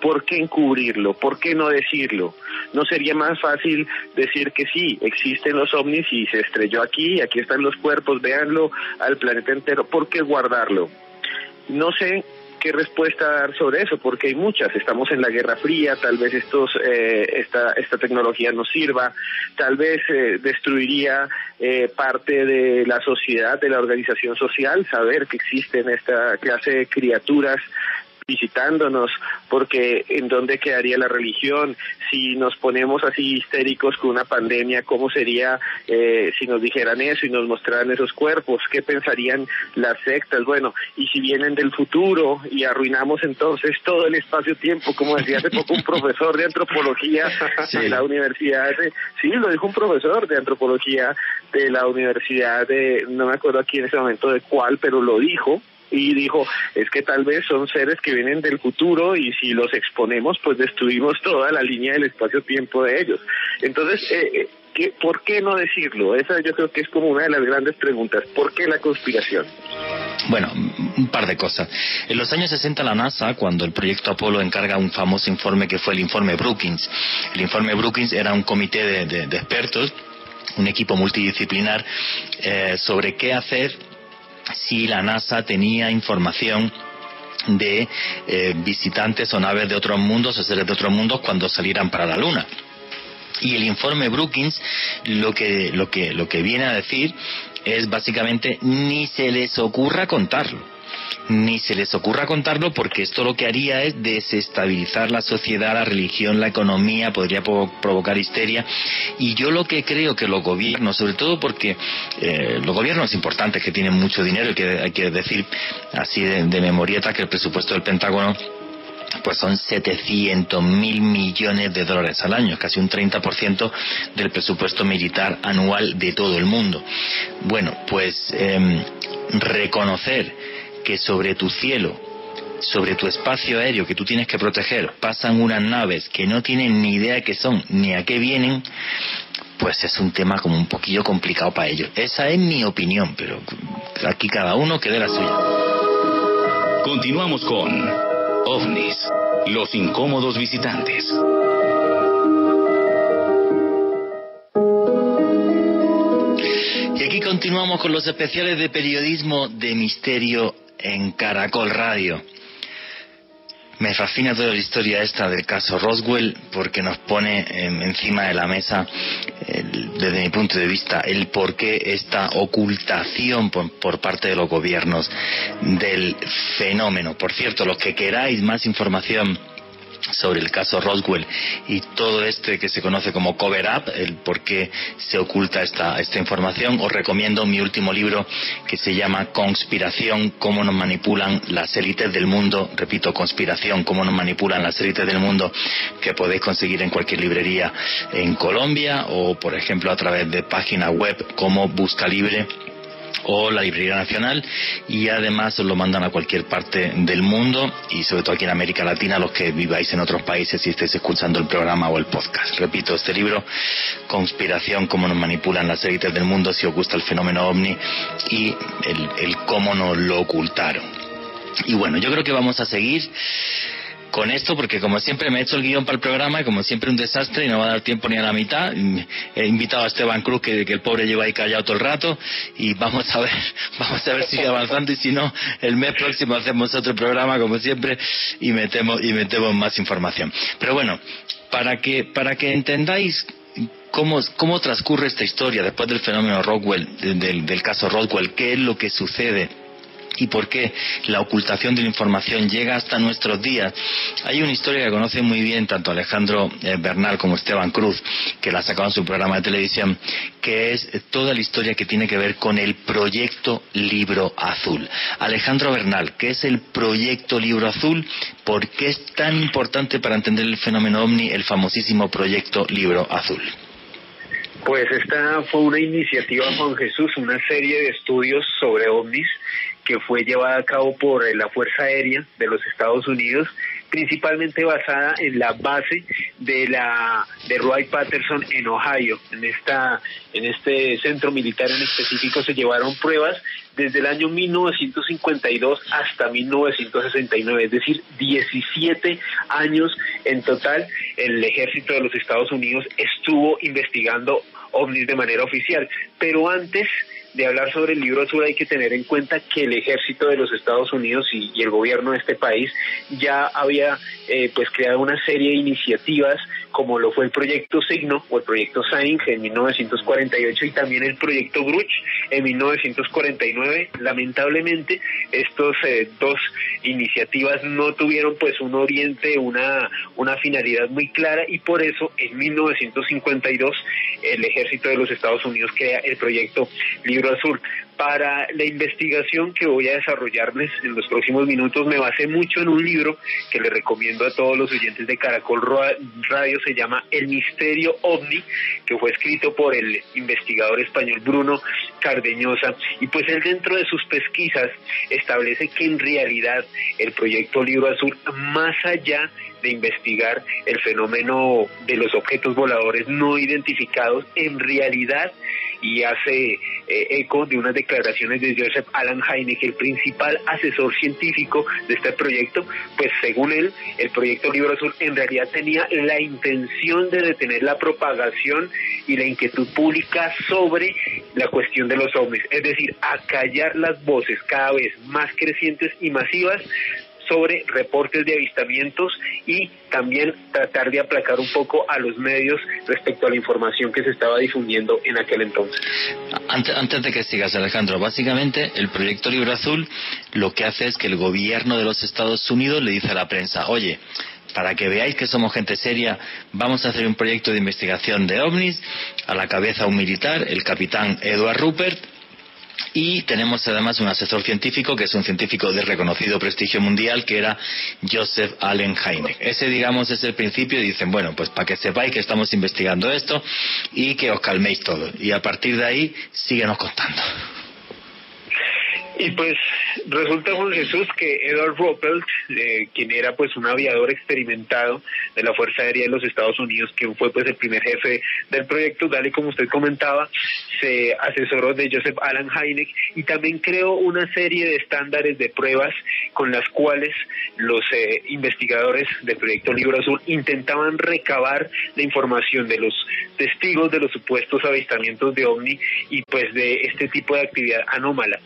¿Por qué encubrirlo? ¿Por qué no decirlo? ¿No sería más fácil decir que sí, existen los ovnis y se estrelló aquí, aquí están los cuerpos, véanlo al planeta entero? ¿Por qué guardarlo? No sé qué respuesta dar sobre eso, porque hay muchas. Estamos en la Guerra Fría, tal vez estos, eh, esta, esta tecnología nos sirva, tal vez eh, destruiría eh, parte de la sociedad, de la organización social, saber que existen esta clase de criaturas visitándonos, porque en dónde quedaría la religión, si nos ponemos así histéricos con una pandemia, cómo sería eh, si nos dijeran eso y nos mostraran esos cuerpos, qué pensarían las sectas, bueno, y si vienen del futuro y arruinamos entonces todo el espacio-tiempo, como decía hace poco un profesor de antropología [laughs] de la universidad, de, sí, lo dijo un profesor de antropología de la universidad de, no me acuerdo aquí en ese momento de cuál, pero lo dijo, y dijo, es que tal vez son seres que vienen del futuro y si los exponemos, pues destruimos toda la línea del espacio-tiempo de ellos. Entonces, eh, eh, ¿qué, ¿por qué no decirlo? Esa yo creo que es como una de las grandes preguntas. ¿Por qué la conspiración? Bueno, un par de cosas. En los años 60 la NASA, cuando el proyecto Apolo encarga un famoso informe que fue el informe Brookings, el informe Brookings era un comité de, expertos, un equipo multidisciplinar, eh, sobre qué hacer si la NASA tenía información de eh, visitantes o naves de otros mundos o seres de otros mundos cuando salieran para la Luna. Y el informe Brookings lo que, lo que, lo que viene a decir es básicamente ni se les ocurra contarlo ni se les ocurra contarlo porque esto lo que haría es desestabilizar la sociedad, la religión, la economía, podría provocar histeria. Y yo lo que creo que los gobiernos, sobre todo porque eh, los gobiernos importantes que tienen mucho dinero, y que hay que decir así de, de memorieta que el presupuesto del Pentágono pues son 700 mil millones de dólares al año, casi un 30% del presupuesto militar anual de todo el mundo. Bueno, pues em, reconocer que sobre tu cielo, sobre tu espacio aéreo que tú tienes que proteger, pasan unas naves que no tienen ni idea de qué son ni a qué vienen, pues es un tema como un poquillo complicado para ellos. Esa es mi opinión, pero aquí cada uno que dé la suya. Continuamos con OVNIS, los incómodos visitantes. Y aquí continuamos con los especiales de periodismo de misterio en Caracol Radio. Me fascina toda la historia esta del caso Roswell porque nos pone encima de la mesa, desde mi punto de vista, el por qué esta ocultación por, parte de los gobiernos del fenómeno. Por cierto, los que queráis más información sobre el caso Roswell y todo este que se conoce como cover up, el por qué se oculta esta, esta información, os recomiendo mi último libro que se llama Conspiración, cómo nos manipulan las élites del mundo, repito, Conspiración, cómo nos manipulan las élites del mundo, que podéis conseguir en cualquier librería en Colombia o, por ejemplo, a través de página web como Busca Libre o la Librería Nacional y además lo mandan a cualquier parte del mundo y sobre todo aquí en América Latina los que viváis en otros países y estéis escuchando el programa o el podcast. Repito, este libro, Conspiración, cómo nos manipulan las élites del mundo, si os gusta el fenómeno ovni y el, el cómo nos lo ocultaron. Y bueno, yo creo que vamos a seguir con esto porque como siempre me he hecho el guion para el programa y como siempre un desastre y no va a dar tiempo ni a la mitad. He invitado a Esteban Cruz que, el pobre lleva ahí callado todo el rato y vamos a ver, [laughs] vamos a ver si sigue avanzando y si no, el mes próximo hacemos otro programa como siempre y metemos, y metemos más información. Pero bueno, para que, para que entendáis Cómo, cómo, transcurre esta historia después del fenómeno Rockwell, del, del, caso Rockwell, qué es lo que sucede y por qué la ocultación de la información llega hasta nuestros días. Hay una historia que conoce muy bien tanto Alejandro eh, Bernal como Esteban Cruz, que la sacado en su programa de televisión, que es toda la historia que tiene que ver con el proyecto Libro Azul. Alejandro Bernal, ¿qué es el proyecto Libro Azul? ¿Por qué es tan importante para entender el fenómeno ovni el famosísimo proyecto Libro Azul? Pues esta fue una iniciativa, Juan Jesús, una serie de estudios sobre ovnis que fue llevada a cabo por la Fuerza Aérea de los Estados Unidos principalmente basada en la base de la de Roy Patterson en Ohio. En esta en este centro militar en específico se llevaron pruebas desde el año 1952 hasta 1969, es decir, 17 años en total el ejército de los Estados Unidos estuvo investigando ovnis de manera oficial, pero antes de hablar sobre el libro azul hay que tener en cuenta que el ejército de los Estados Unidos y, el gobierno de este país ya había eh, pues creado una serie de iniciativas como lo fue el proyecto Signo o el proyecto Sign en 1948 y también el proyecto Bruch en 1949. Lamentablemente estos eh, dos iniciativas no tuvieron pues un oriente, una, una finalidad muy clara y por eso en 1952 el ejército de los Estados Unidos crea el proyecto Libro Azul. Para la investigación que voy a desarrollarles en los próximos minutos me basé mucho en un libro que le recomiendo a todos los oyentes de Caracol Radio, se llama El Misterio OVNI, que fue escrito por el investigador español Bruno Cardeñosa, y pues él dentro de sus pesquisas establece que en realidad el proyecto Libro Azul, más allá de investigar el fenómeno de los objetos voladores no identificados, en realidad y hace eh, eco de unas declaraciones de Joseph Alan Hynek, el principal asesor científico de este proyecto, pues según él, el proyecto Libro Azul en realidad tenía la intención de detener la propagación y la inquietud pública sobre la cuestión de los ovnis, es decir, acallar las voces cada vez más crecientes y masivas sobre reportes de avistamientos y también tratar de aplacar un poco a los medios respecto a la información que se estaba difundiendo en aquel entonces. Antes, de que sigas, Alejandro, básicamente el proyecto Libro Azul lo que hace es que el gobierno de los Estados Unidos le dice a la prensa, oye, para que veáis que somos gente seria, vamos a hacer un proyecto de investigación de ovnis, a la cabeza un militar, el capitán Edward Rupert, y tenemos además un asesor científico que es un científico de reconocido prestigio mundial que era Joseph Allen Hynek. Ese digamos es el principio y dicen, bueno, pues para que sepáis que estamos investigando esto y que os calméis todos. Y a partir de ahí síguenos contando. Y pues resulta Juan Jesús que Edward Ruppelt, eh, quien era pues un aviador experimentado de la Fuerza Aérea de los Estados Unidos, quien fue pues el primer jefe del proyecto, tal y como usted comentaba, se asesoró de Joseph Alan Hynek y también creó una serie de estándares de pruebas con las cuales los eh, investigadores del proyecto Libro Azul intentaban recabar la información de los testigos de los supuestos avistamientos de ovni y pues de este tipo de actividad anómala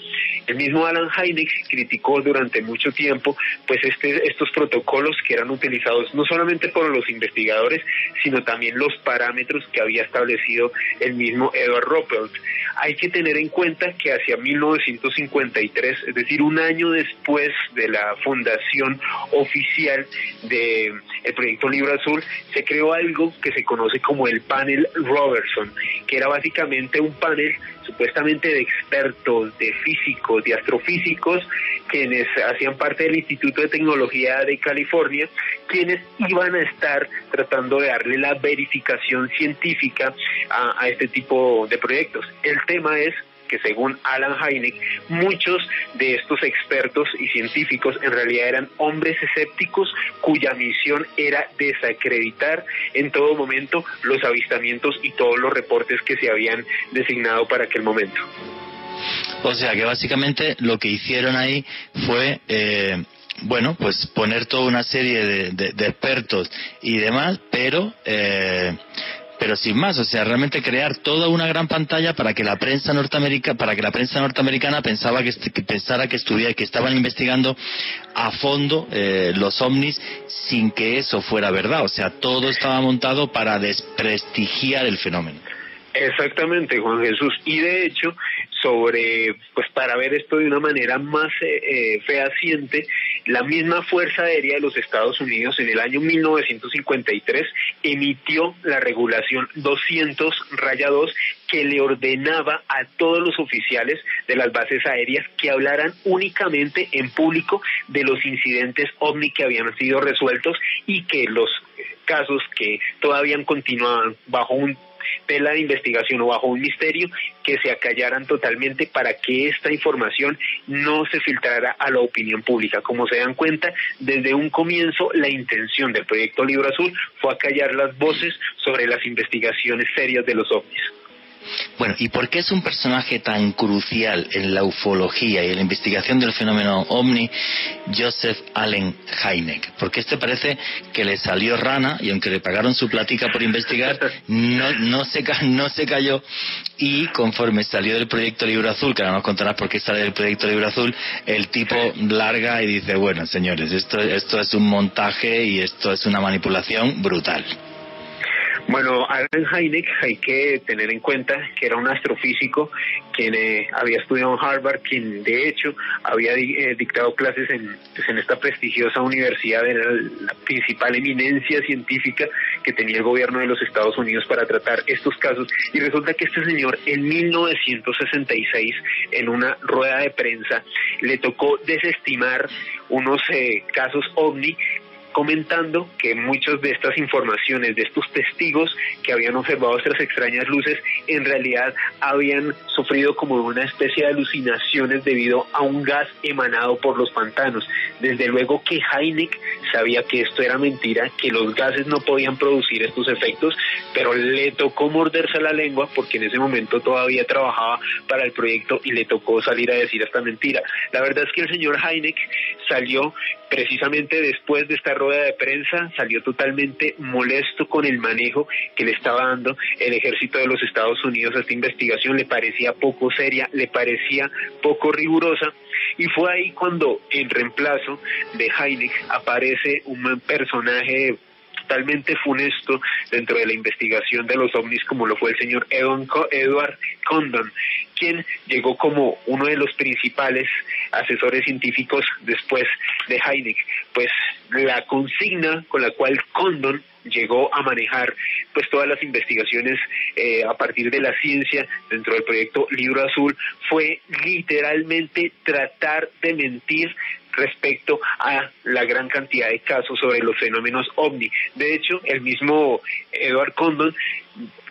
mismo Alan Hynek criticó durante mucho tiempo pues este, estos protocolos que eran utilizados no solamente por los investigadores, sino también los parámetros que había establecido el mismo Edward Ruppelt. Hay que tener en cuenta que hacia 1953, es decir, un año después de la fundación oficial del el proyecto Libro Azul, se creó algo que se conoce como el panel Robertson, que era básicamente un panel supuestamente de expertos, de físicos, de astrofísicos, quienes hacían parte del Instituto de Tecnología de California, quienes iban a estar tratando de darle la verificación científica a, a este tipo de proyectos. El tema es que según Alan Hynek, muchos de estos expertos y científicos en realidad eran hombres escépticos cuya misión era desacreditar en todo momento los avistamientos y todos los reportes que se habían designado para aquel momento. O sea que básicamente lo que hicieron ahí fue eh, bueno, pues poner toda una serie de, expertos y demás, pero eh, pero sin más, o sea, realmente crear toda una gran pantalla para que la prensa norteamericana, para que la prensa norteamericana pensaba que, pensara que estuviera, que estaban investigando a fondo eh, los ovnis sin que eso fuera verdad, o sea, todo estaba montado para desprestigiar el fenómeno. Exactamente, Juan Jesús. Y de hecho, sobre, pues para ver esto de una manera más eh, eh, fehaciente, la misma Fuerza Aérea de los Estados Unidos en el año 1953 emitió la regulación 200 raya 2 que le ordenaba a todos los oficiales de las bases aéreas que hablaran únicamente en público de los incidentes ovni que habían sido resueltos y que los casos que todavía continuaban bajo un tela de investigación o bajo un misterio que se acallaran totalmente para que esta información no se filtrara a la opinión pública. Como se dan cuenta, desde un comienzo la intención del proyecto Libro Azul fue acallar las voces sobre las investigaciones serias de los ovnis. Bueno, ¿y por qué es un personaje tan crucial en la ufología y en la investigación del fenómeno ovni Joseph Allen Hynek? Porque este parece que le salió rana y aunque le pagaron su platica por investigar, no, no, se, no se cayó y conforme salió del proyecto Libro Azul, que ahora nos contarás por qué sale del proyecto Libro Azul, el tipo larga y dice, bueno, señores, esto, esto es un montaje y esto es una manipulación brutal. Bueno, Alan Hynek hay que tener en cuenta que era un astrofísico quien eh, había estudiado en Harvard, quien de hecho había eh, dictado clases en, pues, en esta prestigiosa universidad, era la principal eminencia científica que tenía el gobierno de los Estados Unidos para tratar estos casos. Y resulta que este señor en 1966, en una rueda de prensa, le tocó desestimar unos eh, casos ovni comentando que muchas de estas informaciones, de estos testigos que habían observado estas extrañas luces, en realidad habían sufrido como una especie de alucinaciones debido a un gas emanado por los pantanos. Desde luego que Heineck sabía que esto era mentira, que los gases no podían producir estos efectos, pero le tocó morderse la lengua porque en ese momento todavía trabajaba para el proyecto y le tocó salir a decir esta mentira. La verdad es que el señor Heineck salió precisamente después de esta rueda de prensa, salió totalmente molesto con el manejo que le estaba dando el ejército de los Estados Unidos a esta investigación, le parecía poco seria, le parecía poco rigurosa. Y fue ahí cuando en reemplazo de Heineck aparece un personaje totalmente funesto dentro de la investigación de los ovnis como lo fue el señor Edward Condon, quien llegó como uno de los principales asesores científicos después de Heineck. Pues la consigna con la cual Condon llegó a manejar pues todas las investigaciones eh, a partir de la ciencia dentro del proyecto Libro Azul fue literalmente tratar de mentir respecto a la gran cantidad de casos sobre los fenómenos ovni. De hecho, el mismo Edward Condon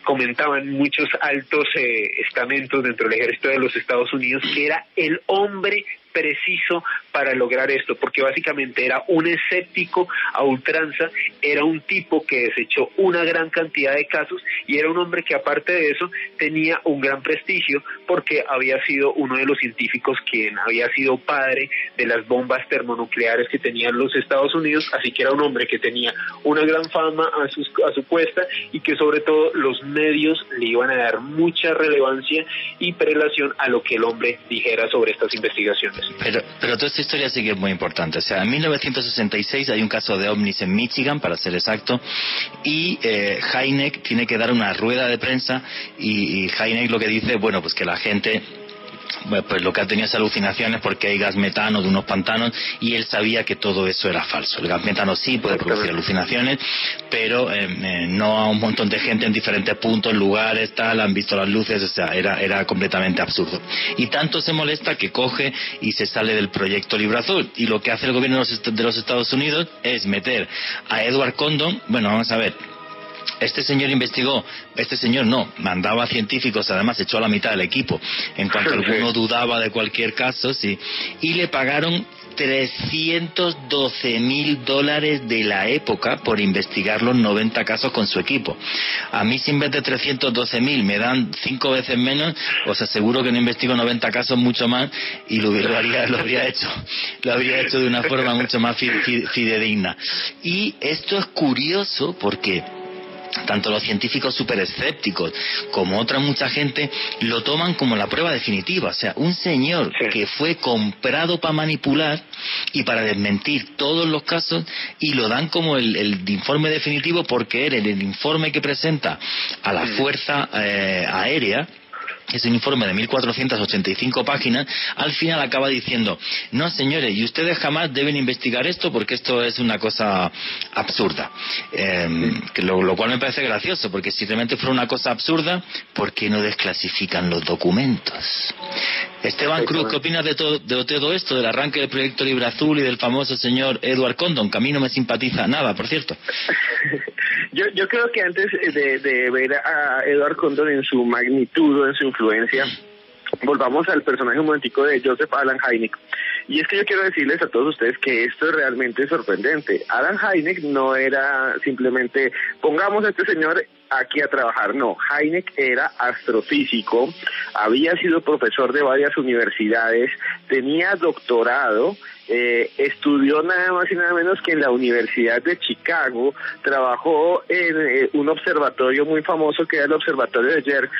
comentaba en muchos altos eh, estamentos dentro del ejército de los Estados Unidos que era el hombre preciso para lograr esto, porque básicamente era un escéptico a ultranza, era un tipo que desechó una gran cantidad de casos y era un hombre que aparte de eso tenía un gran prestigio porque había sido uno de los científicos quien había sido padre de las bombas termonucleares que tenían los Estados Unidos, así que era un hombre que tenía una gran fama a su, a su cuesta y que sobre todo los medios le iban a dar mucha relevancia y prelación a lo que el hombre dijera sobre estas investigaciones. Pero, pero toda esta historia sí que es muy importante. O sea, en 1966 hay un caso de ovnis en Michigan, para ser exacto, y eh, Heineck tiene que dar una rueda de prensa y, y Heineck lo que dice, bueno, pues que la gente pues lo que ha tenido es alucinaciones porque hay gas metano de unos pantanos y él sabía que todo eso era falso. El gas metano sí puede producir alucinaciones, pero eh, eh, no a un montón de gente en diferentes puntos, lugares, tal, han visto las luces, o sea, era, era completamente absurdo. Y tanto se molesta que coge y se sale del proyecto Libro Azul. Y lo que hace el gobierno de los Estados Unidos es meter a Edward Condon, bueno, vamos a ver, este señor investigó, este señor no, mandaba científicos, además echó a la mitad del equipo, en cuanto [laughs] alguno dudaba de cualquier caso, sí, y le pagaron 312 mil dólares de la época por investigar los 90 casos con su equipo. A mí, si en vez de 312 mil me dan cinco veces menos, os aseguro que no investigo 90 casos mucho más y lo, habría, lo habría hecho, lo habría hecho de una forma mucho más fidedigna. Y esto es curioso porque tanto los científicos súper escépticos como otra mucha gente lo toman como la prueba definitiva. O sea, un señor que fue comprado para manipular y para desmentir todos los casos y lo dan como el, informe definitivo porque era el, informe que presenta a la Fuerza eh, Aérea es un informe de 1.485 páginas, al final acaba diciendo, no señores, y ustedes jamás deben investigar esto porque esto es una cosa absurda. Em, lo, cual me parece gracioso, porque si realmente fuera una cosa absurda, ¿por qué no desclasifican los documentos? Esteban Cruz, ¿qué opinas de todo, de todo esto, del arranque del proyecto Libre Azul y del famoso señor Edward Condon, que a mí no me simpatiza nada, por cierto? [laughs] yo, yo creo que antes de, de ver a Edward Condon en su magnitud o en su influencia, volvamos al personaje un momentico de Joseph Alan Hynek. Y es que yo quiero decirles a todos ustedes que esto es realmente sorprendente. Alan Hynek no era simplemente pongamos a este señor aquí a trabajar. No, Hynek era astrofísico, había sido profesor de varias universidades, tenía doctorado, eh, estudió nada más y nada menos que en la Universidad de Chicago, trabajó en eh, un observatorio muy famoso que era el Observatorio de Yerkes,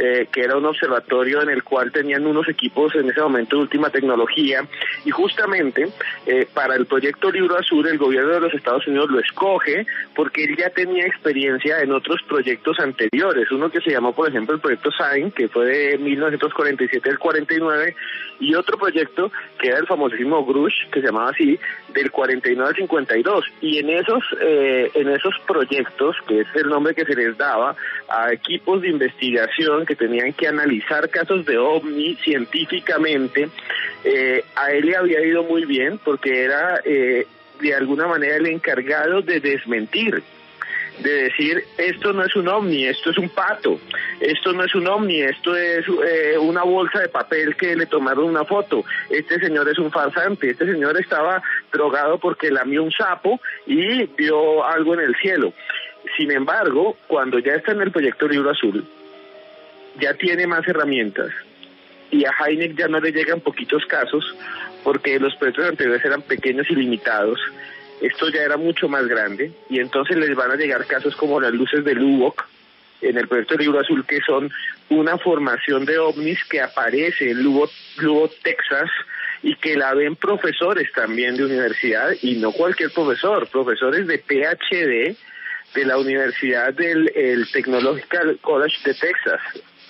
eh, que era un observatorio en el cual tenían unos equipos en ese momento de última tecnología. Y justamente eh, para el proyecto Libro Azul el gobierno de los Estados Unidos lo escoge porque él ya tenía experiencia en otros proyectos anteriores, uno que se llamó por ejemplo el proyecto SIGN que fue de 1947 al 49 y otro proyecto que era el famosísimo Grush que se llamaba así del 49 al 52 y en esos eh, en esos proyectos que es el nombre que se les daba a equipos de investigación que tenían que analizar casos de ovni científicamente. Eh, a él le había ido muy bien porque era eh, de alguna manera el encargado de desmentir de decir esto no es un ovni, esto es un pato, esto no es un ovni, esto es eh, una bolsa de papel que le tomaron una foto, este señor es un farsante, este señor estaba drogado porque lamió un sapo y vio algo en el cielo. Sin embargo, cuando ya está en el proyecto Libro Azul, ya tiene más herramientas y a Heineck ya no le llegan poquitos casos porque los proyectos anteriores eran pequeños y limitados. Esto ya era mucho más grande y entonces les van a llegar casos como las luces de Lubbock en el proyecto Libro Azul que son una formación de ovnis que aparece en Lubbock, Lubbock, Texas y que la ven profesores también de universidad y no cualquier profesor, profesores de PhD de la Universidad del el Technological College de Texas,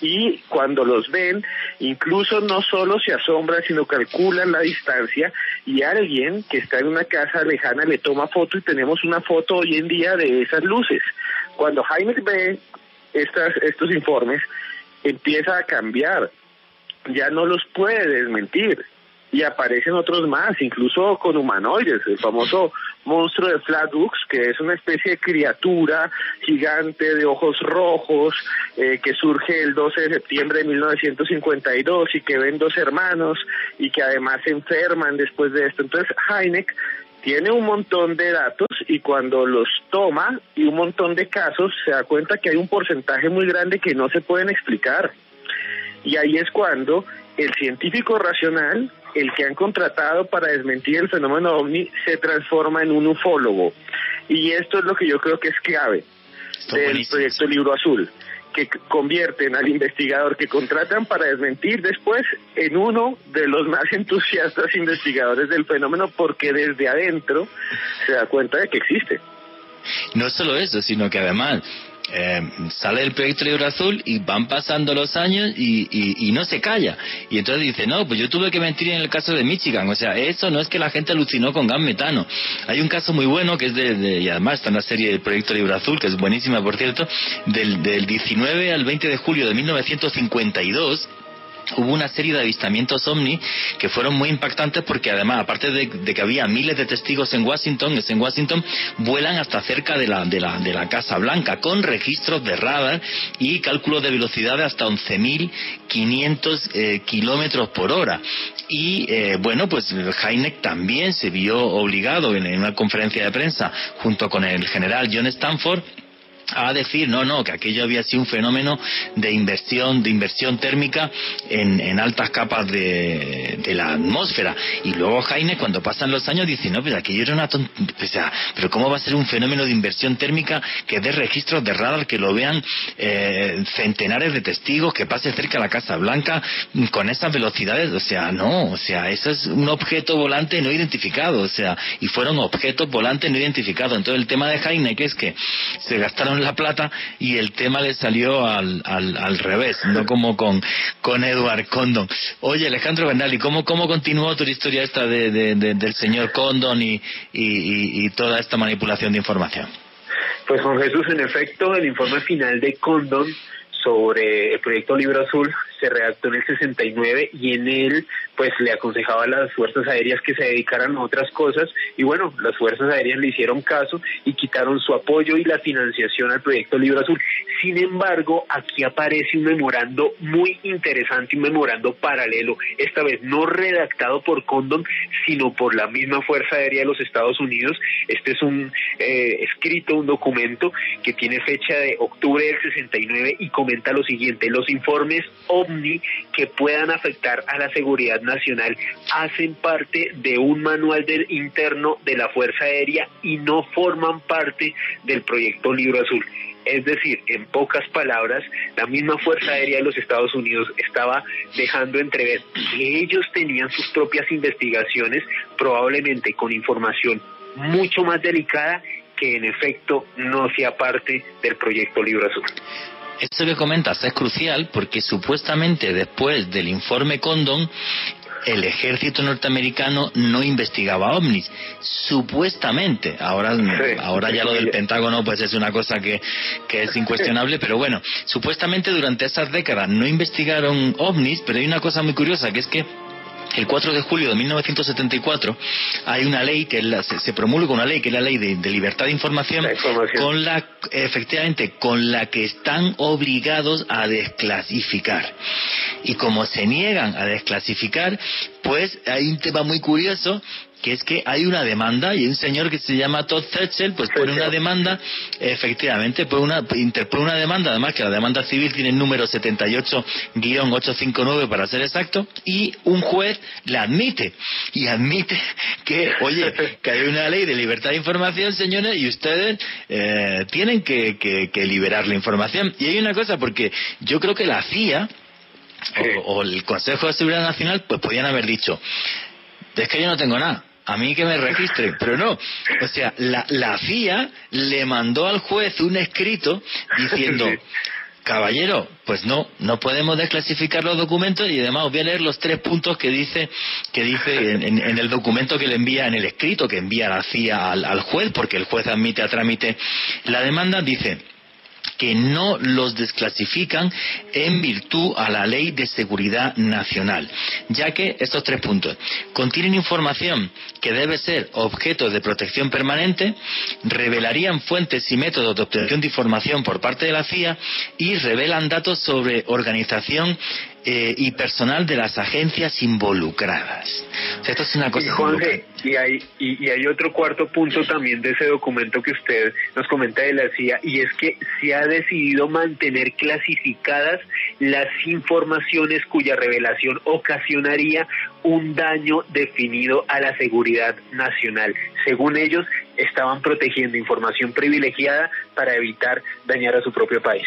y cuando los ven, incluso no solo se asombran, sino calculan la distancia y alguien que está en una casa lejana le toma foto y tenemos una foto hoy en día de esas luces. Cuando Jaime ve estas, estos informes, empieza a cambiar, ya no los puede desmentir y aparecen otros más, incluso con humanoides, el famoso monstruo de Flatbooks, que es una especie de criatura gigante de ojos rojos eh, que surge el 12 de septiembre de 1952 y que ven dos hermanos y que además se enferman después de esto. Entonces Heineck tiene un montón de datos y cuando los toma y un montón de casos se da cuenta que hay un porcentaje muy grande que no se pueden explicar. Y ahí es cuando el científico racional el que han contratado para desmentir el fenómeno ovni se transforma en un ufólogo. Y esto es lo que yo creo que es clave del proyecto Libro Azul, que convierten al investigador que contratan para desmentir después en uno de los más [laughs] entusiastas investigadores del fenómeno porque desde adentro se da cuenta de que existe. No solo eso, sino que además eh, sale el proyecto Libro Azul y van pasando los años y, no se calla. Y entonces dice, no, pues yo tuve que mentir en el caso de Michigan. O sea, eso no es que la gente alucinó con gas metano. Hay un caso muy bueno que es de, y además está en la serie del proyecto Libro Azul, que es buenísima, por cierto, del, del 19 al 20 de julio de 1952 hubo una serie de avistamientos ovni que fueron muy impactantes porque además, aparte de, que había miles de testigos en Washington, es en Washington, vuelan hasta cerca de la, de la, de la Casa Blanca con registros de radar y cálculos de velocidad de hasta 11.500 eh, kilómetros por hora. Y eh, bueno, pues Heineck también se vio obligado en una conferencia de prensa junto con el general John Stanford a decir no no que aquello había sido un fenómeno de inversión de inversión térmica en, en altas capas de, de, la atmósfera. Y luego Jaime cuando pasan los años dice no pero aquello era una o sea, pero cómo va a ser un fenómeno de inversión térmica que dé registros de radar que lo vean eh, centenares de testigos que pase cerca de la Casa Blanca con esas velocidades o sea no o sea eso es un objeto volante no identificado o sea y fueron objetos volantes no identificados. Entonces el tema de Jaime que es que se gastaron la plata y el tema le salió al, al, revés, no [laughs] como con, con Edward Condon. Oye, Alejandro Bernal, cómo, cómo continuó tu historia esta de, del señor Condon y, y, y toda esta manipulación de información? Pues Juan Jesús, en efecto, el informe final de Condon sobre el proyecto Libro Azul se redactó en el 69 y en él pues le aconsejaba a las fuerzas aéreas que se dedicaran a otras cosas y bueno, las fuerzas aéreas le hicieron caso y quitaron su apoyo y la financiación al proyecto Libro Azul. Sin embargo, aquí aparece un memorando muy interesante, un memorando paralelo, esta vez no redactado por Condon, sino por la misma Fuerza Aérea de los Estados Unidos. Este es un eh, escrito, un documento que tiene fecha de octubre del 69 y comenta lo siguiente, los informes OVNI que puedan afectar a la seguridad nacional hacen parte de un manual del interno de la Fuerza Aérea y no forman parte del proyecto Libro Azul. Es decir, en pocas palabras, la misma Fuerza Aérea de los Estados Unidos estaba dejando entrever que ellos tenían sus propias investigaciones, probablemente con información mucho más delicada que en efecto no sea parte del proyecto Libro Azul. Esto que comentas es crucial porque supuestamente después del informe Condon el ejército norteamericano no investigaba ovnis. Supuestamente, ahora, ahora ya lo del Pentágono pues es una cosa que, que es incuestionable, pero bueno, supuestamente durante esas décadas no investigaron ovnis, pero hay una cosa muy curiosa que es que el 4 de julio de 1974 hay una ley que se, promulga una ley que es la ley de, libertad de información, con la efectivamente con la que están obligados a desclasificar. Y como se niegan a desclasificar pues hay un tema muy curioso que es que hay una demanda y un señor que se llama Todd Zetzel pues pone una demanda efectivamente pone una interpone una demanda además que la demanda civil tiene el número 78-859 para ser exacto y un juez la admite y admite que oye [laughs] que hay una ley de libertad de información señores y ustedes eh, tienen que, que, liberar la información. Y hay una cosa porque yo creo que la CIA o, o el Consejo de Seguridad Nacional pues podían haber dicho es que yo no tengo nada a mí que me registre, pero no. O sea, la, la CIA le mandó al juez un escrito diciendo, [laughs] caballero, pues no, no podemos desclasificar los documentos y además os voy a leer los tres puntos que dice, que dice [laughs] en, el documento que le envía, en el escrito que envía la CIA al, al juez, porque el juez admite a trámite la demanda, dice, que no los desclasifican en virtud a la ley de seguridad nacional, ya que estos tres puntos contienen información que debe ser objeto de protección permanente, revelarían fuentes y métodos de obtención de información por parte de la CIA y revelan datos sobre organización eh, y personal de las agencias involucradas. esto es una cosa. Y, Jorge, y hay, y, hay otro cuarto punto también de ese documento que usted nos comenta de la CIA, y es que se ha decidido mantener clasificadas las informaciones cuya revelación ocasionaría un daño definido a la seguridad nacional. Según ellos, estaban protegiendo información privilegiada para evitar dañar a su propio país.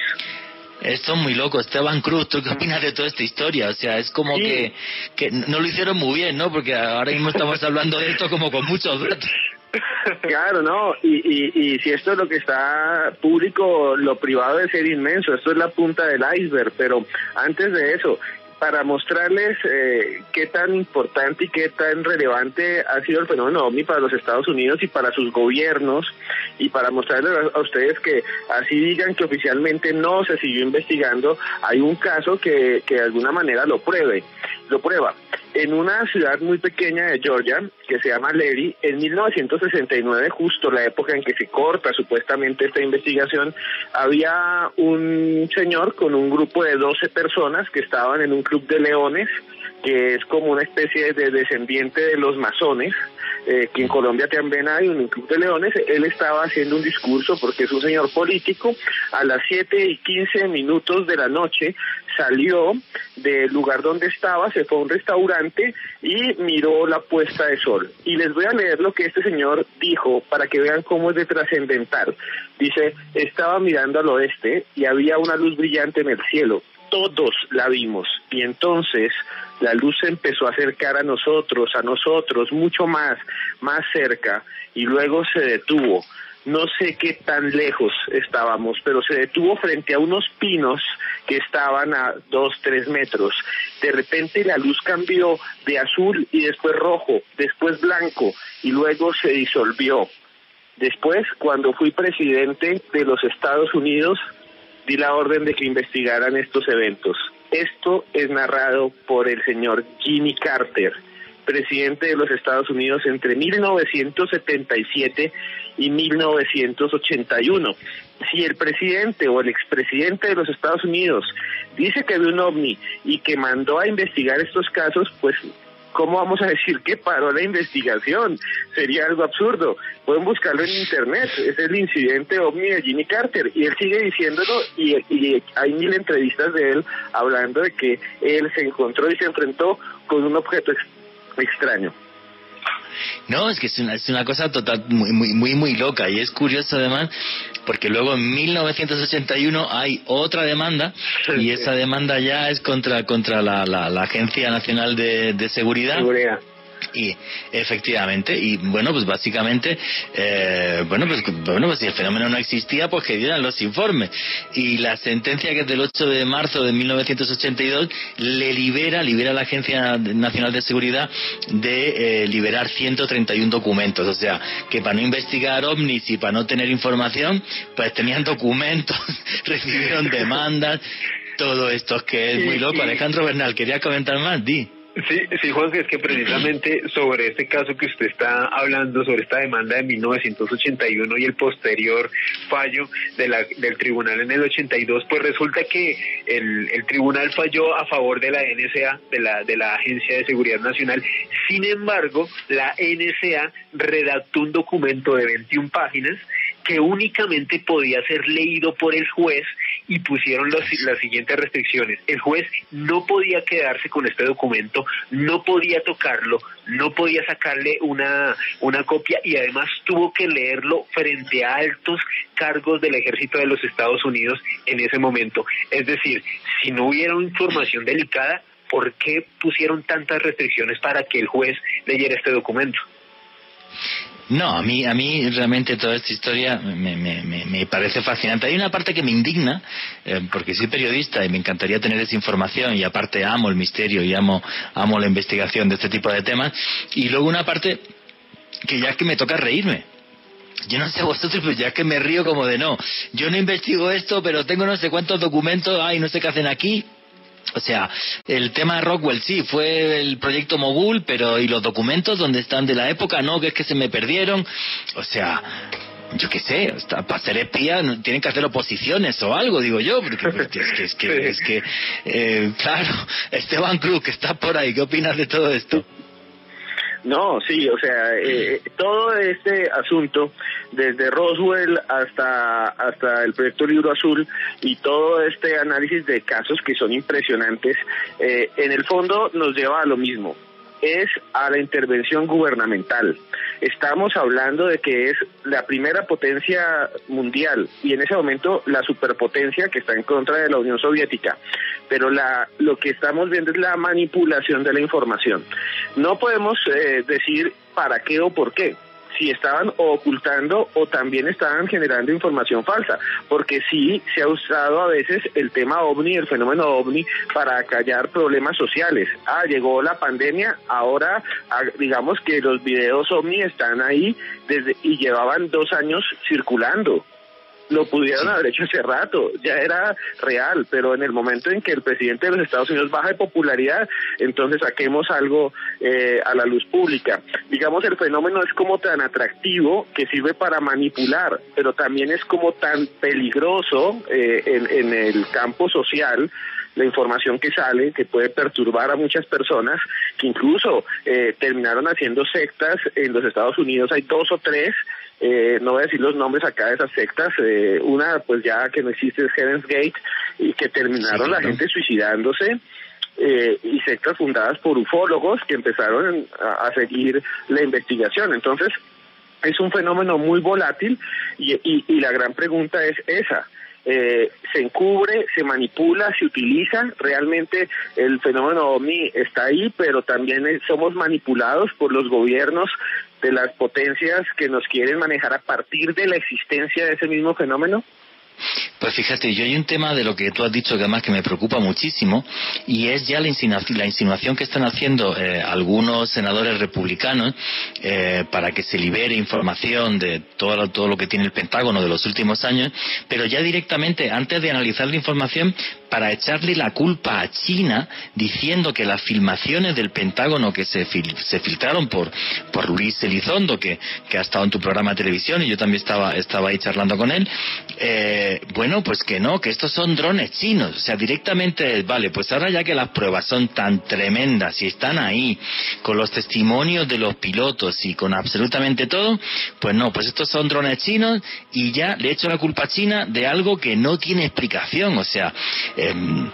Esto es muy loco. Esteban Cruz, ¿tú qué opinas de toda esta historia? O sea, es como que, que no lo hicieron muy bien, ¿no? Porque ahora mismo estamos [laughs] hablando de esto como con muchos [laughs] datos. Claro, no, y, y, y si esto es lo que está público, lo privado debe ser inmenso, esto es la punta del iceberg, pero antes de eso, para mostrarles eh, qué tan importante y qué tan relevante ha sido el fenómeno OVNI para los Estados Unidos y para sus gobiernos y para mostrarles a, ustedes que así digan que oficialmente no se siguió investigando, hay un caso que, que de alguna manera lo pruebe, lo prueba. En una ciudad muy pequeña de Georgia que se llama Leary, en 1969, justo la época en que se corta supuestamente esta investigación, había un señor con un grupo de 12 personas que estaban en un club de leones, que es como una especie de descendiente de los masones, eh, que en Colombia también hay un club de leones, él estaba haciendo un discurso porque es un señor político, a las 7 y 15 minutos de la noche salió del lugar donde estaba, se fue a un restaurante y miró la puesta de sol. Y les voy a leer lo que este señor dijo para que vean cómo es de trascendental. Dice, estaba mirando al oeste y había una luz brillante en el cielo. Todos la vimos y entonces la luz se empezó a acercar a nosotros, a nosotros, mucho más, más cerca y luego se detuvo no sé qué tan lejos estábamos, pero se detuvo frente a unos pinos que estaban a dos, tres metros. De repente la luz cambió de azul y después rojo, después blanco y luego se disolvió. Después, cuando fui presidente de los Estados Unidos, di la orden de que investigaran estos eventos. Esto es narrado por el señor Jimmy Carter, presidente de los Estados Unidos entre 1977 y 1981. Si el presidente o el expresidente de los Estados Unidos dice que ve un ovni y que mandó a investigar estos casos, pues ¿cómo vamos a decir que paró la investigación? Sería algo absurdo. Pueden buscarlo en internet. Es el incidente ovni de Jimmy Carter. Y él sigue diciéndolo y, hay mil entrevistas de él hablando de que él se encontró y se enfrentó con un objeto extraño. No, es que es una, es una cosa total, muy, muy, muy, muy loca. Y es curioso además, porque luego en 1981 hay otra demanda, y esa demanda ya es contra, contra la, la, la Agencia Nacional de, de Seguridad. Seguridad. Y efectivamente, y bueno, pues básicamente, eh, bueno, pues bueno, pues si el fenómeno no existía, pues que dieran los informes. Y la sentencia que es del 8 de marzo de 1982 le libera, libera a la Agencia Nacional de Seguridad de eh, liberar 131 documentos. O sea, que para no investigar ovnis y para no tener información, pues tenían documentos, [laughs] recibieron [laughs] demandas, todo esto es que es muy loco. Alejandro Bernal, quería comentar más, di. Sí, sí, Juan, es que precisamente sobre este caso que usted está hablando, sobre esta demanda de 1981 y el posterior fallo de la, del tribunal en el 82, pues resulta que el, el tribunal falló a favor de la NSA, de la, de la Agencia de Seguridad Nacional. Sin embargo, la NSA redactó un documento de 21 páginas que únicamente podía ser leído por el juez y pusieron los- las siguientes restricciones. El juez no podía quedarse con este documento, no podía tocarlo, no podía sacarle una, una copia y además tuvo que leerlo frente a altos cargos del ejército de los Estados Unidos en ese momento. Es decir, si no hubiera una información delicada, ¿por qué pusieron tantas restricciones para que el juez leyera este documento? No, a mí, a mí realmente toda esta historia me, me, me, parece fascinante. Hay una parte que me indigna, eh, porque soy periodista y me encantaría tener esa información y aparte amo el misterio y amo, amo la investigación de este tipo de temas. Y luego una parte que ya es que me toca reírme. Yo no sé vosotros, pero ya es que me río como de no. Yo no investigo esto, pero tengo no sé cuántos documentos, ay, no sé qué hacen aquí. O sea, el tema de Rockwell sí, fue el proyecto Mogul, pero ¿y los documentos donde están de la época? No, que es que se me perdieron. O sea, yo qué sé, hasta para ser espía tienen que hacer oposiciones o algo, digo yo, porque, porque es que, es que, [laughs] es que eh, claro, Esteban Cruz, que está por ahí, ¿qué opinas de todo esto? No, sí, o sea, eh, todo este asunto, desde Roswell hasta, hasta el proyecto Libro Azul y todo este análisis de casos que son impresionantes, eh, en el fondo nos lleva a lo mismo, es a la intervención gubernamental. Estamos hablando de que es la primera potencia mundial y en ese momento la superpotencia que está en contra de la Unión Soviética. Pero la, lo que estamos viendo es la manipulación de la información. No podemos eh, decir para qué o por qué si estaban ocultando o también estaban generando información falsa, porque sí se ha usado a veces el tema ovni, el fenómeno ovni, para callar problemas sociales. Ah, llegó la pandemia, ahora ah, digamos que los videos ovni están ahí desde y llevaban dos años circulando lo pudieron haber hecho hace rato, ya era real, pero en el momento en que el presidente de los Estados Unidos baja de popularidad, entonces saquemos algo eh, a la luz pública. Digamos, el fenómeno es como tan atractivo que sirve para manipular, pero también es como tan peligroso eh, en, en el campo social la información que sale, que puede perturbar a muchas personas, que incluso eh, terminaron haciendo sectas en los Estados Unidos, hay dos o tres, eh, no voy a decir los nombres acá de esas sectas, eh, una pues ya que no existe es Heaven's Gate, y que terminaron Sí, la gente suicidándose, eh, y sectas fundadas por ufólogos que empezaron a, a seguir la investigación. Entonces, es un fenómeno muy volátil y, y, y la gran pregunta es esa. Eh, se encubre, se manipula, se utiliza, realmente el fenómeno OVNI está ahí, pero también eh, somos manipulados por los gobiernos de las potencias que nos quieren manejar a partir de la existencia de ese mismo fenómeno. Pues fíjate, yo hay un tema de lo que tú has dicho que además que me preocupa muchísimo y es ya la insinuación, la insinuación que están haciendo eh, algunos senadores republicanos eh, para que se libere información de todo, lo- todo lo que tiene el Pentágono de los últimos años, pero ya directamente, antes de analizar la información, para echarle la culpa a China diciendo que las filmaciones del Pentágono que se, fil- se filtraron por, por Luis Elizondo, que, ha estado en tu programa de televisión y yo también estaba, estaba ahí charlando con él, eh, bueno, pues que no, que estos son drones chinos. O sea, directamente, vale, pues ahora ya que las pruebas son tan tremendas y están ahí, con los testimonios de los pilotos y con absolutamente todo, pues no, pues estos son drones chinos y ya le echo la culpa a China de algo que no tiene explicación. O sea, ähm,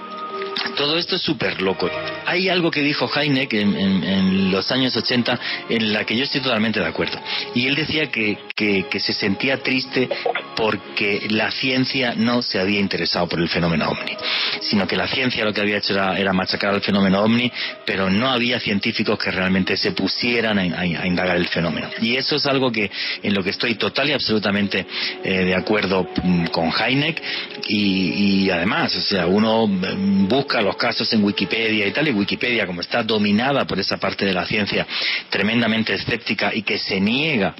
todo esto es súper loco. Hay algo que dijo Heineck en, en- los años 80 en la que yo estoy totalmente de acuerdo. Y él decía que, que- que se sentía triste porque la ciencia no se había interesado por el fenómeno ovni, sino que la ciencia lo que había hecho era, machacar al fenómeno ovni, pero no había científicos que realmente se pusieran a, indagar el fenómeno. Y eso es algo que en lo que estoy total y absolutamente eh, de acuerdo mm, con Heineck y, además, o sea, uno mm, busca los casos en Wikipedia y tal, y Wikipedia como está dominada por esa parte de la ciencia tremendamente escéptica y que se niega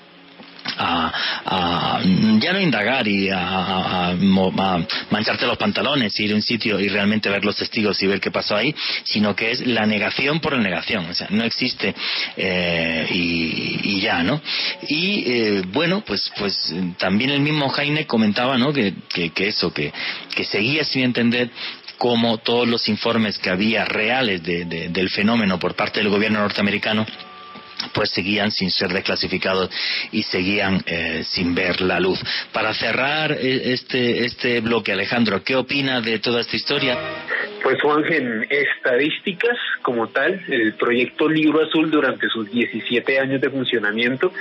a, a- ya no indagar y a, a- a mancharte los pantalones, ir a un sitio y realmente ver los testigos y ver qué pasó ahí, sino que es la negación por la negación, o sea, no existe eh, y, y ya, ¿no? Y eh, bueno, pues pues también el mismo Jaime comentaba, ¿no? Que, que, que eso, que, que seguía sin entender cómo todos los informes que había reales de- de- del fenómeno por parte del gobierno norteamericano pues seguían sin ser desclasificados y seguían eh, sin ver la luz. Para cerrar eh, este, este bloque, Alejandro, ¿qué opina de toda esta historia? Pues Juan, estadísticas como tal, el proyecto Libro Azul durante sus 17 años de funcionamiento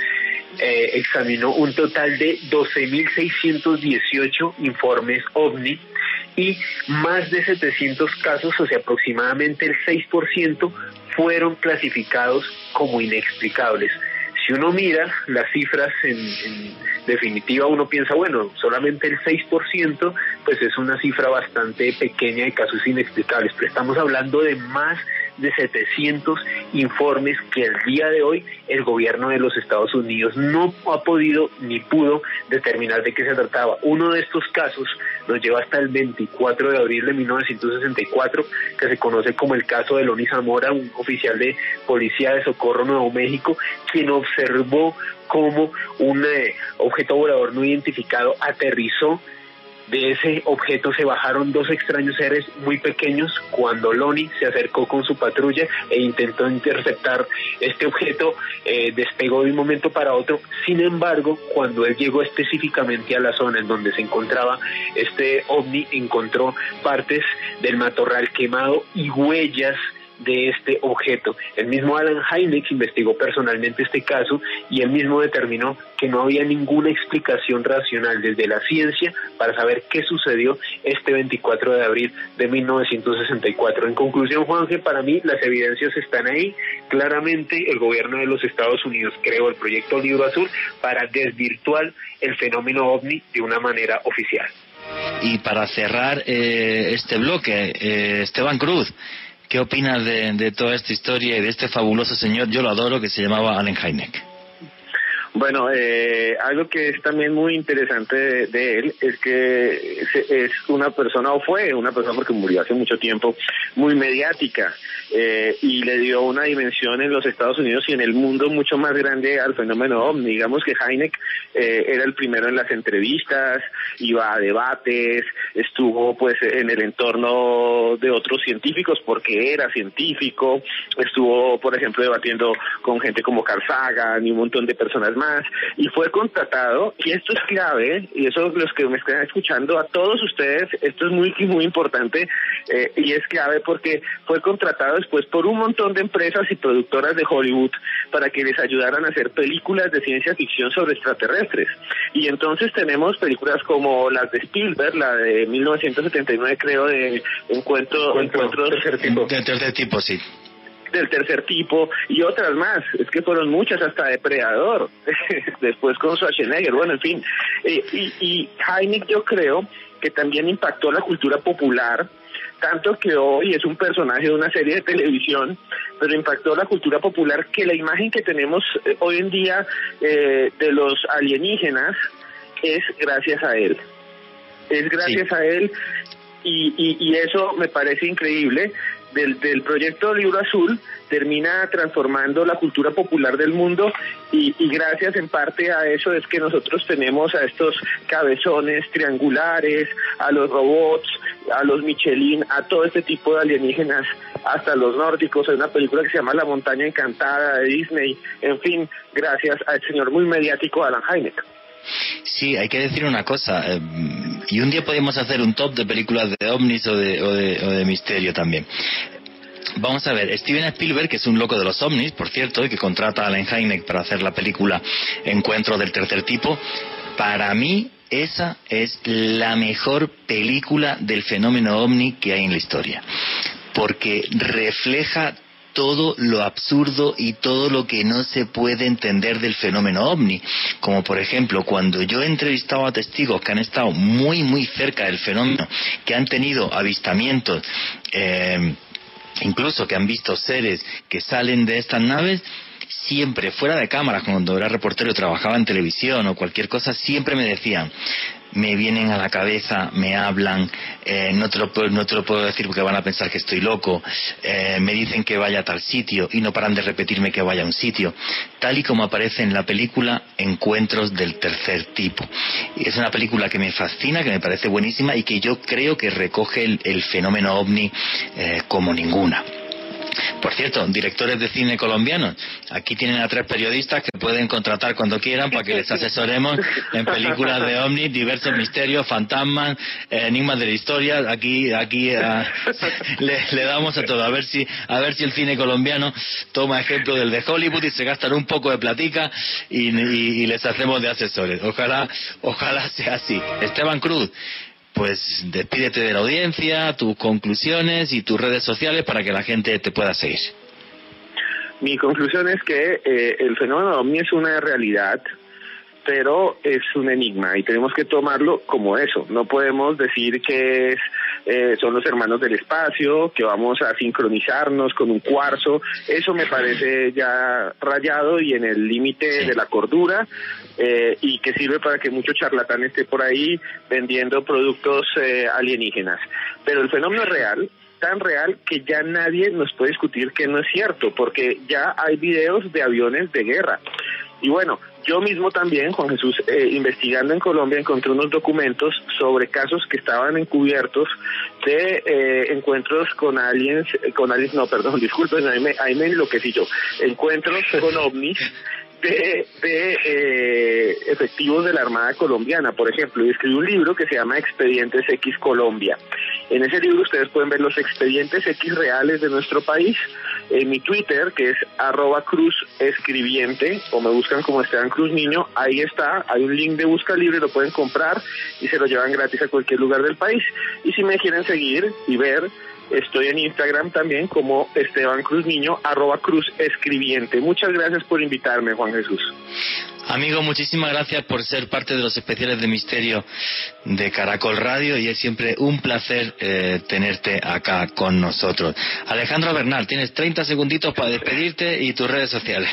eh, examinó un total de 12.618 informes OVNI y más de 700 casos, o sea, aproximadamente el 6%, fueron clasificados como inexplicables. Si uno mira las cifras en, definitiva, uno piensa, bueno, solamente el 6%, pues es una cifra bastante pequeña de casos inexplicables, pero estamos hablando de más de 700 informes que el día de hoy el gobierno de los Estados Unidos no ha podido ni pudo determinar de qué se trataba. Uno de estos casos nos lleva hasta el 24 de abril de 1964, que se conoce como el caso de Loni Zamora, un oficial de Policía de Socorro Nuevo México, quien observó cómo un eh, objeto volador no identificado aterrizó de ese objeto se bajaron dos extraños seres muy pequeños cuando Loni se acercó con su patrulla e intentó interceptar este objeto, eh, despegó de un momento para otro. Sin embargo, cuando él llegó específicamente a la zona en donde se encontraba este ovni, encontró partes del matorral quemado y huellas de este objeto. El mismo Alan Hynek investigó personalmente este caso y él mismo determinó que no había ninguna explicación racional desde la ciencia para saber qué sucedió este 24 de abril de 1964. En conclusión, Juanje, para mí las evidencias están ahí. Claramente el gobierno de los Estados Unidos creó el proyecto Libro Azul para desvirtuar el fenómeno ovni de una manera oficial. Y para cerrar eh, este bloque, eh, Esteban Cruz, ¿qué opinas de, de toda esta historia y de este fabuloso señor, yo lo adoro, que se llamaba Allen Hynek? Bueno, eh, algo que es también muy interesante de, él es que es una persona, o fue una persona porque murió hace mucho tiempo, muy mediática eh, y le dio una dimensión en los Estados Unidos y en el mundo mucho más grande al fenómeno OVNI. Digamos que Heineck eh, era el primero en las entrevistas, iba a debates, estuvo pues en el entorno de otros científicos porque era científico, estuvo por ejemplo debatiendo con gente como Carl Sagan y un montón de personas más y fue contratado y esto es clave y eso los que me están escuchando a todos ustedes esto es muy muy importante eh, y es clave porque fue contratado después por un montón de empresas y productoras de Hollywood para que les ayudaran a hacer películas de ciencia ficción sobre extraterrestres y entonces tenemos películas como las de Spielberg la de 1979 creo de encuentro Encuentro encuentros tercer tipo. De tercer tipo, sí. Del tercer tipo y otras más. Es que fueron muchas, hasta Depredador, [laughs] después con Schwarzenegger, bueno, en fin. Eh, y, y Heineck yo creo que también impactó la cultura popular, tanto que hoy es un personaje de una serie de televisión, pero impactó la cultura popular que la imagen que tenemos eh, hoy en día eh, de los alienígenas es gracias a él. Es gracias a él y, y, y eso me parece increíble del, del proyecto Libro Azul termina transformando la cultura popular del mundo y, y, gracias en parte a eso es que nosotros tenemos a estos cabezones triangulares, a los robots, a los Michelin, a todo este tipo de alienígenas, hasta los nórdicos. Hay una película que se llama La montaña encantada de Disney. En fin, gracias al señor muy mediático Alan Hynek. Sí, hay que decir una cosa. Eh, y un día podemos hacer un top de películas de ovnis o de misterio también. Vamos a ver, Steven Spielberg, que es un loco de los ovnis, por cierto, y que contrata a Alan Hynek para hacer la película Encuentro del tercer tipo, para mí esa es la mejor película del fenómeno ovni que hay en la historia, porque refleja todo lo absurdo y todo lo que no se puede entender del fenómeno ovni. Como por ejemplo, cuando yo he entrevistado a testigos que han estado muy, muy cerca del fenómeno, que han tenido avistamientos, eh, incluso que han visto seres que salen de estas naves, siempre fuera de cámaras, cuando era reportero trabajaba en televisión o cualquier cosa, siempre me decían, me vienen a la cabeza, me hablan, eh, no, te lo, no te lo puedo decir porque van a pensar que estoy loco, eh, me dicen que vaya a tal sitio y no paran de repetirme que vaya a un sitio, tal y como aparece en la película Encuentros del tercer tipo. Es una película que me fascina, que me parece buenísima y que yo creo que recoge el, el fenómeno ovni eh, como ninguna. Por cierto, directores de cine colombianos, aquí tienen a tres periodistas que pueden contratar cuando quieran para que les asesoremos en películas de ovnis, diversos misterios, fantasmas, enigmas de la historia. Aquí, aquí [laughs] uh, le, damos a todo. A ver si, a ver si el cine colombiano toma ejemplo del de Hollywood y se gastan un poco de platica y, y les hacemos de asesores. Ojalá, ojalá sea así. Esteban Cruz pues despídete de la audiencia, tus conclusiones y tus redes sociales para que la gente te pueda seguir. Mi conclusión es que eh, el fenómeno OVNI es una realidad, pero es un enigma y tenemos que tomarlo como eso. No podemos decir que es, eh, son los hermanos del espacio, que vamos a sincronizarnos con un cuarzo. Eso me parece ya rayado y en el límite de la cordura eh, y que sirve para que mucho charlatán esté por ahí vendiendo productos eh, alienígenas. Pero el fenómeno es real, tan real que ya nadie nos puede discutir que no es cierto, porque ya hay videos de aviones de guerra. Y bueno, yo mismo también, Juan Jesús, eh, investigando en Colombia, encontré unos documentos sobre casos que estaban encubiertos de eh, encuentros con aliens, con aliens, no, perdón, [laughs] disculpen, ahí me, ahí me enloquecí yo, encuentros con ovnis de, de eh, efectivos de la Armada Colombiana, por ejemplo, y escribí un libro que se llama Expedientes X Colombia. En ese libro ustedes pueden ver los expedientes X reales de nuestro país. En mi Twitter, que es arroba cruz escribiente, o me buscan como Esteban Cruz Niño, ahí está, hay un link de busca libre, lo pueden comprar y se lo llevan gratis a cualquier lugar del país. Y si me quieren seguir y ver, Estoy en Instagram también como Esteban Cruz Niño, arroba Cruz Escribiente. Muchas gracias por invitarme, Juan Jesús. Amigo, muchísimas gracias por ser parte de los especiales de misterio de Caracol Radio y es siempre un placer eh, tenerte acá con nosotros. Alejandro Bernal, tienes 30 segunditos para despedirte y tus redes sociales.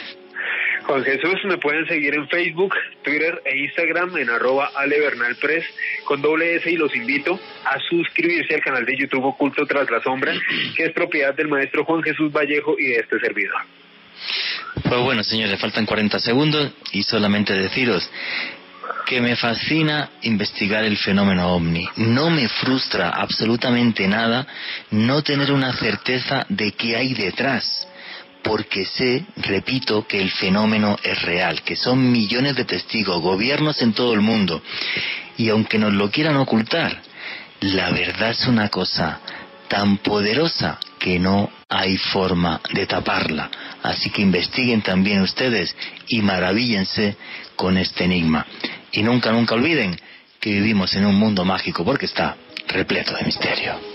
Juan Jesús, me pueden seguir en Facebook, Twitter e Instagram en arroba alebernalpress con doble S y los invito a suscribirse al canal de YouTube Oculto Tras la Sombra, que es propiedad del maestro Juan Jesús Vallejo y de este servidor. Pues bueno, señores, faltan 40 segundos y solamente deciros que me fascina investigar el fenómeno ovni. No me frustra absolutamente nada no tener una certeza de qué hay detrás porque sé, repito, que el fenómeno es real, que son millones de testigos, gobiernos en todo el mundo. Y aunque nos lo quieran ocultar, la verdad es una cosa tan poderosa que no hay forma de taparla. Así que investiguen también ustedes y maravíllense con este enigma. Y nunca, nunca olviden que vivimos en un mundo mágico porque está repleto de misterio.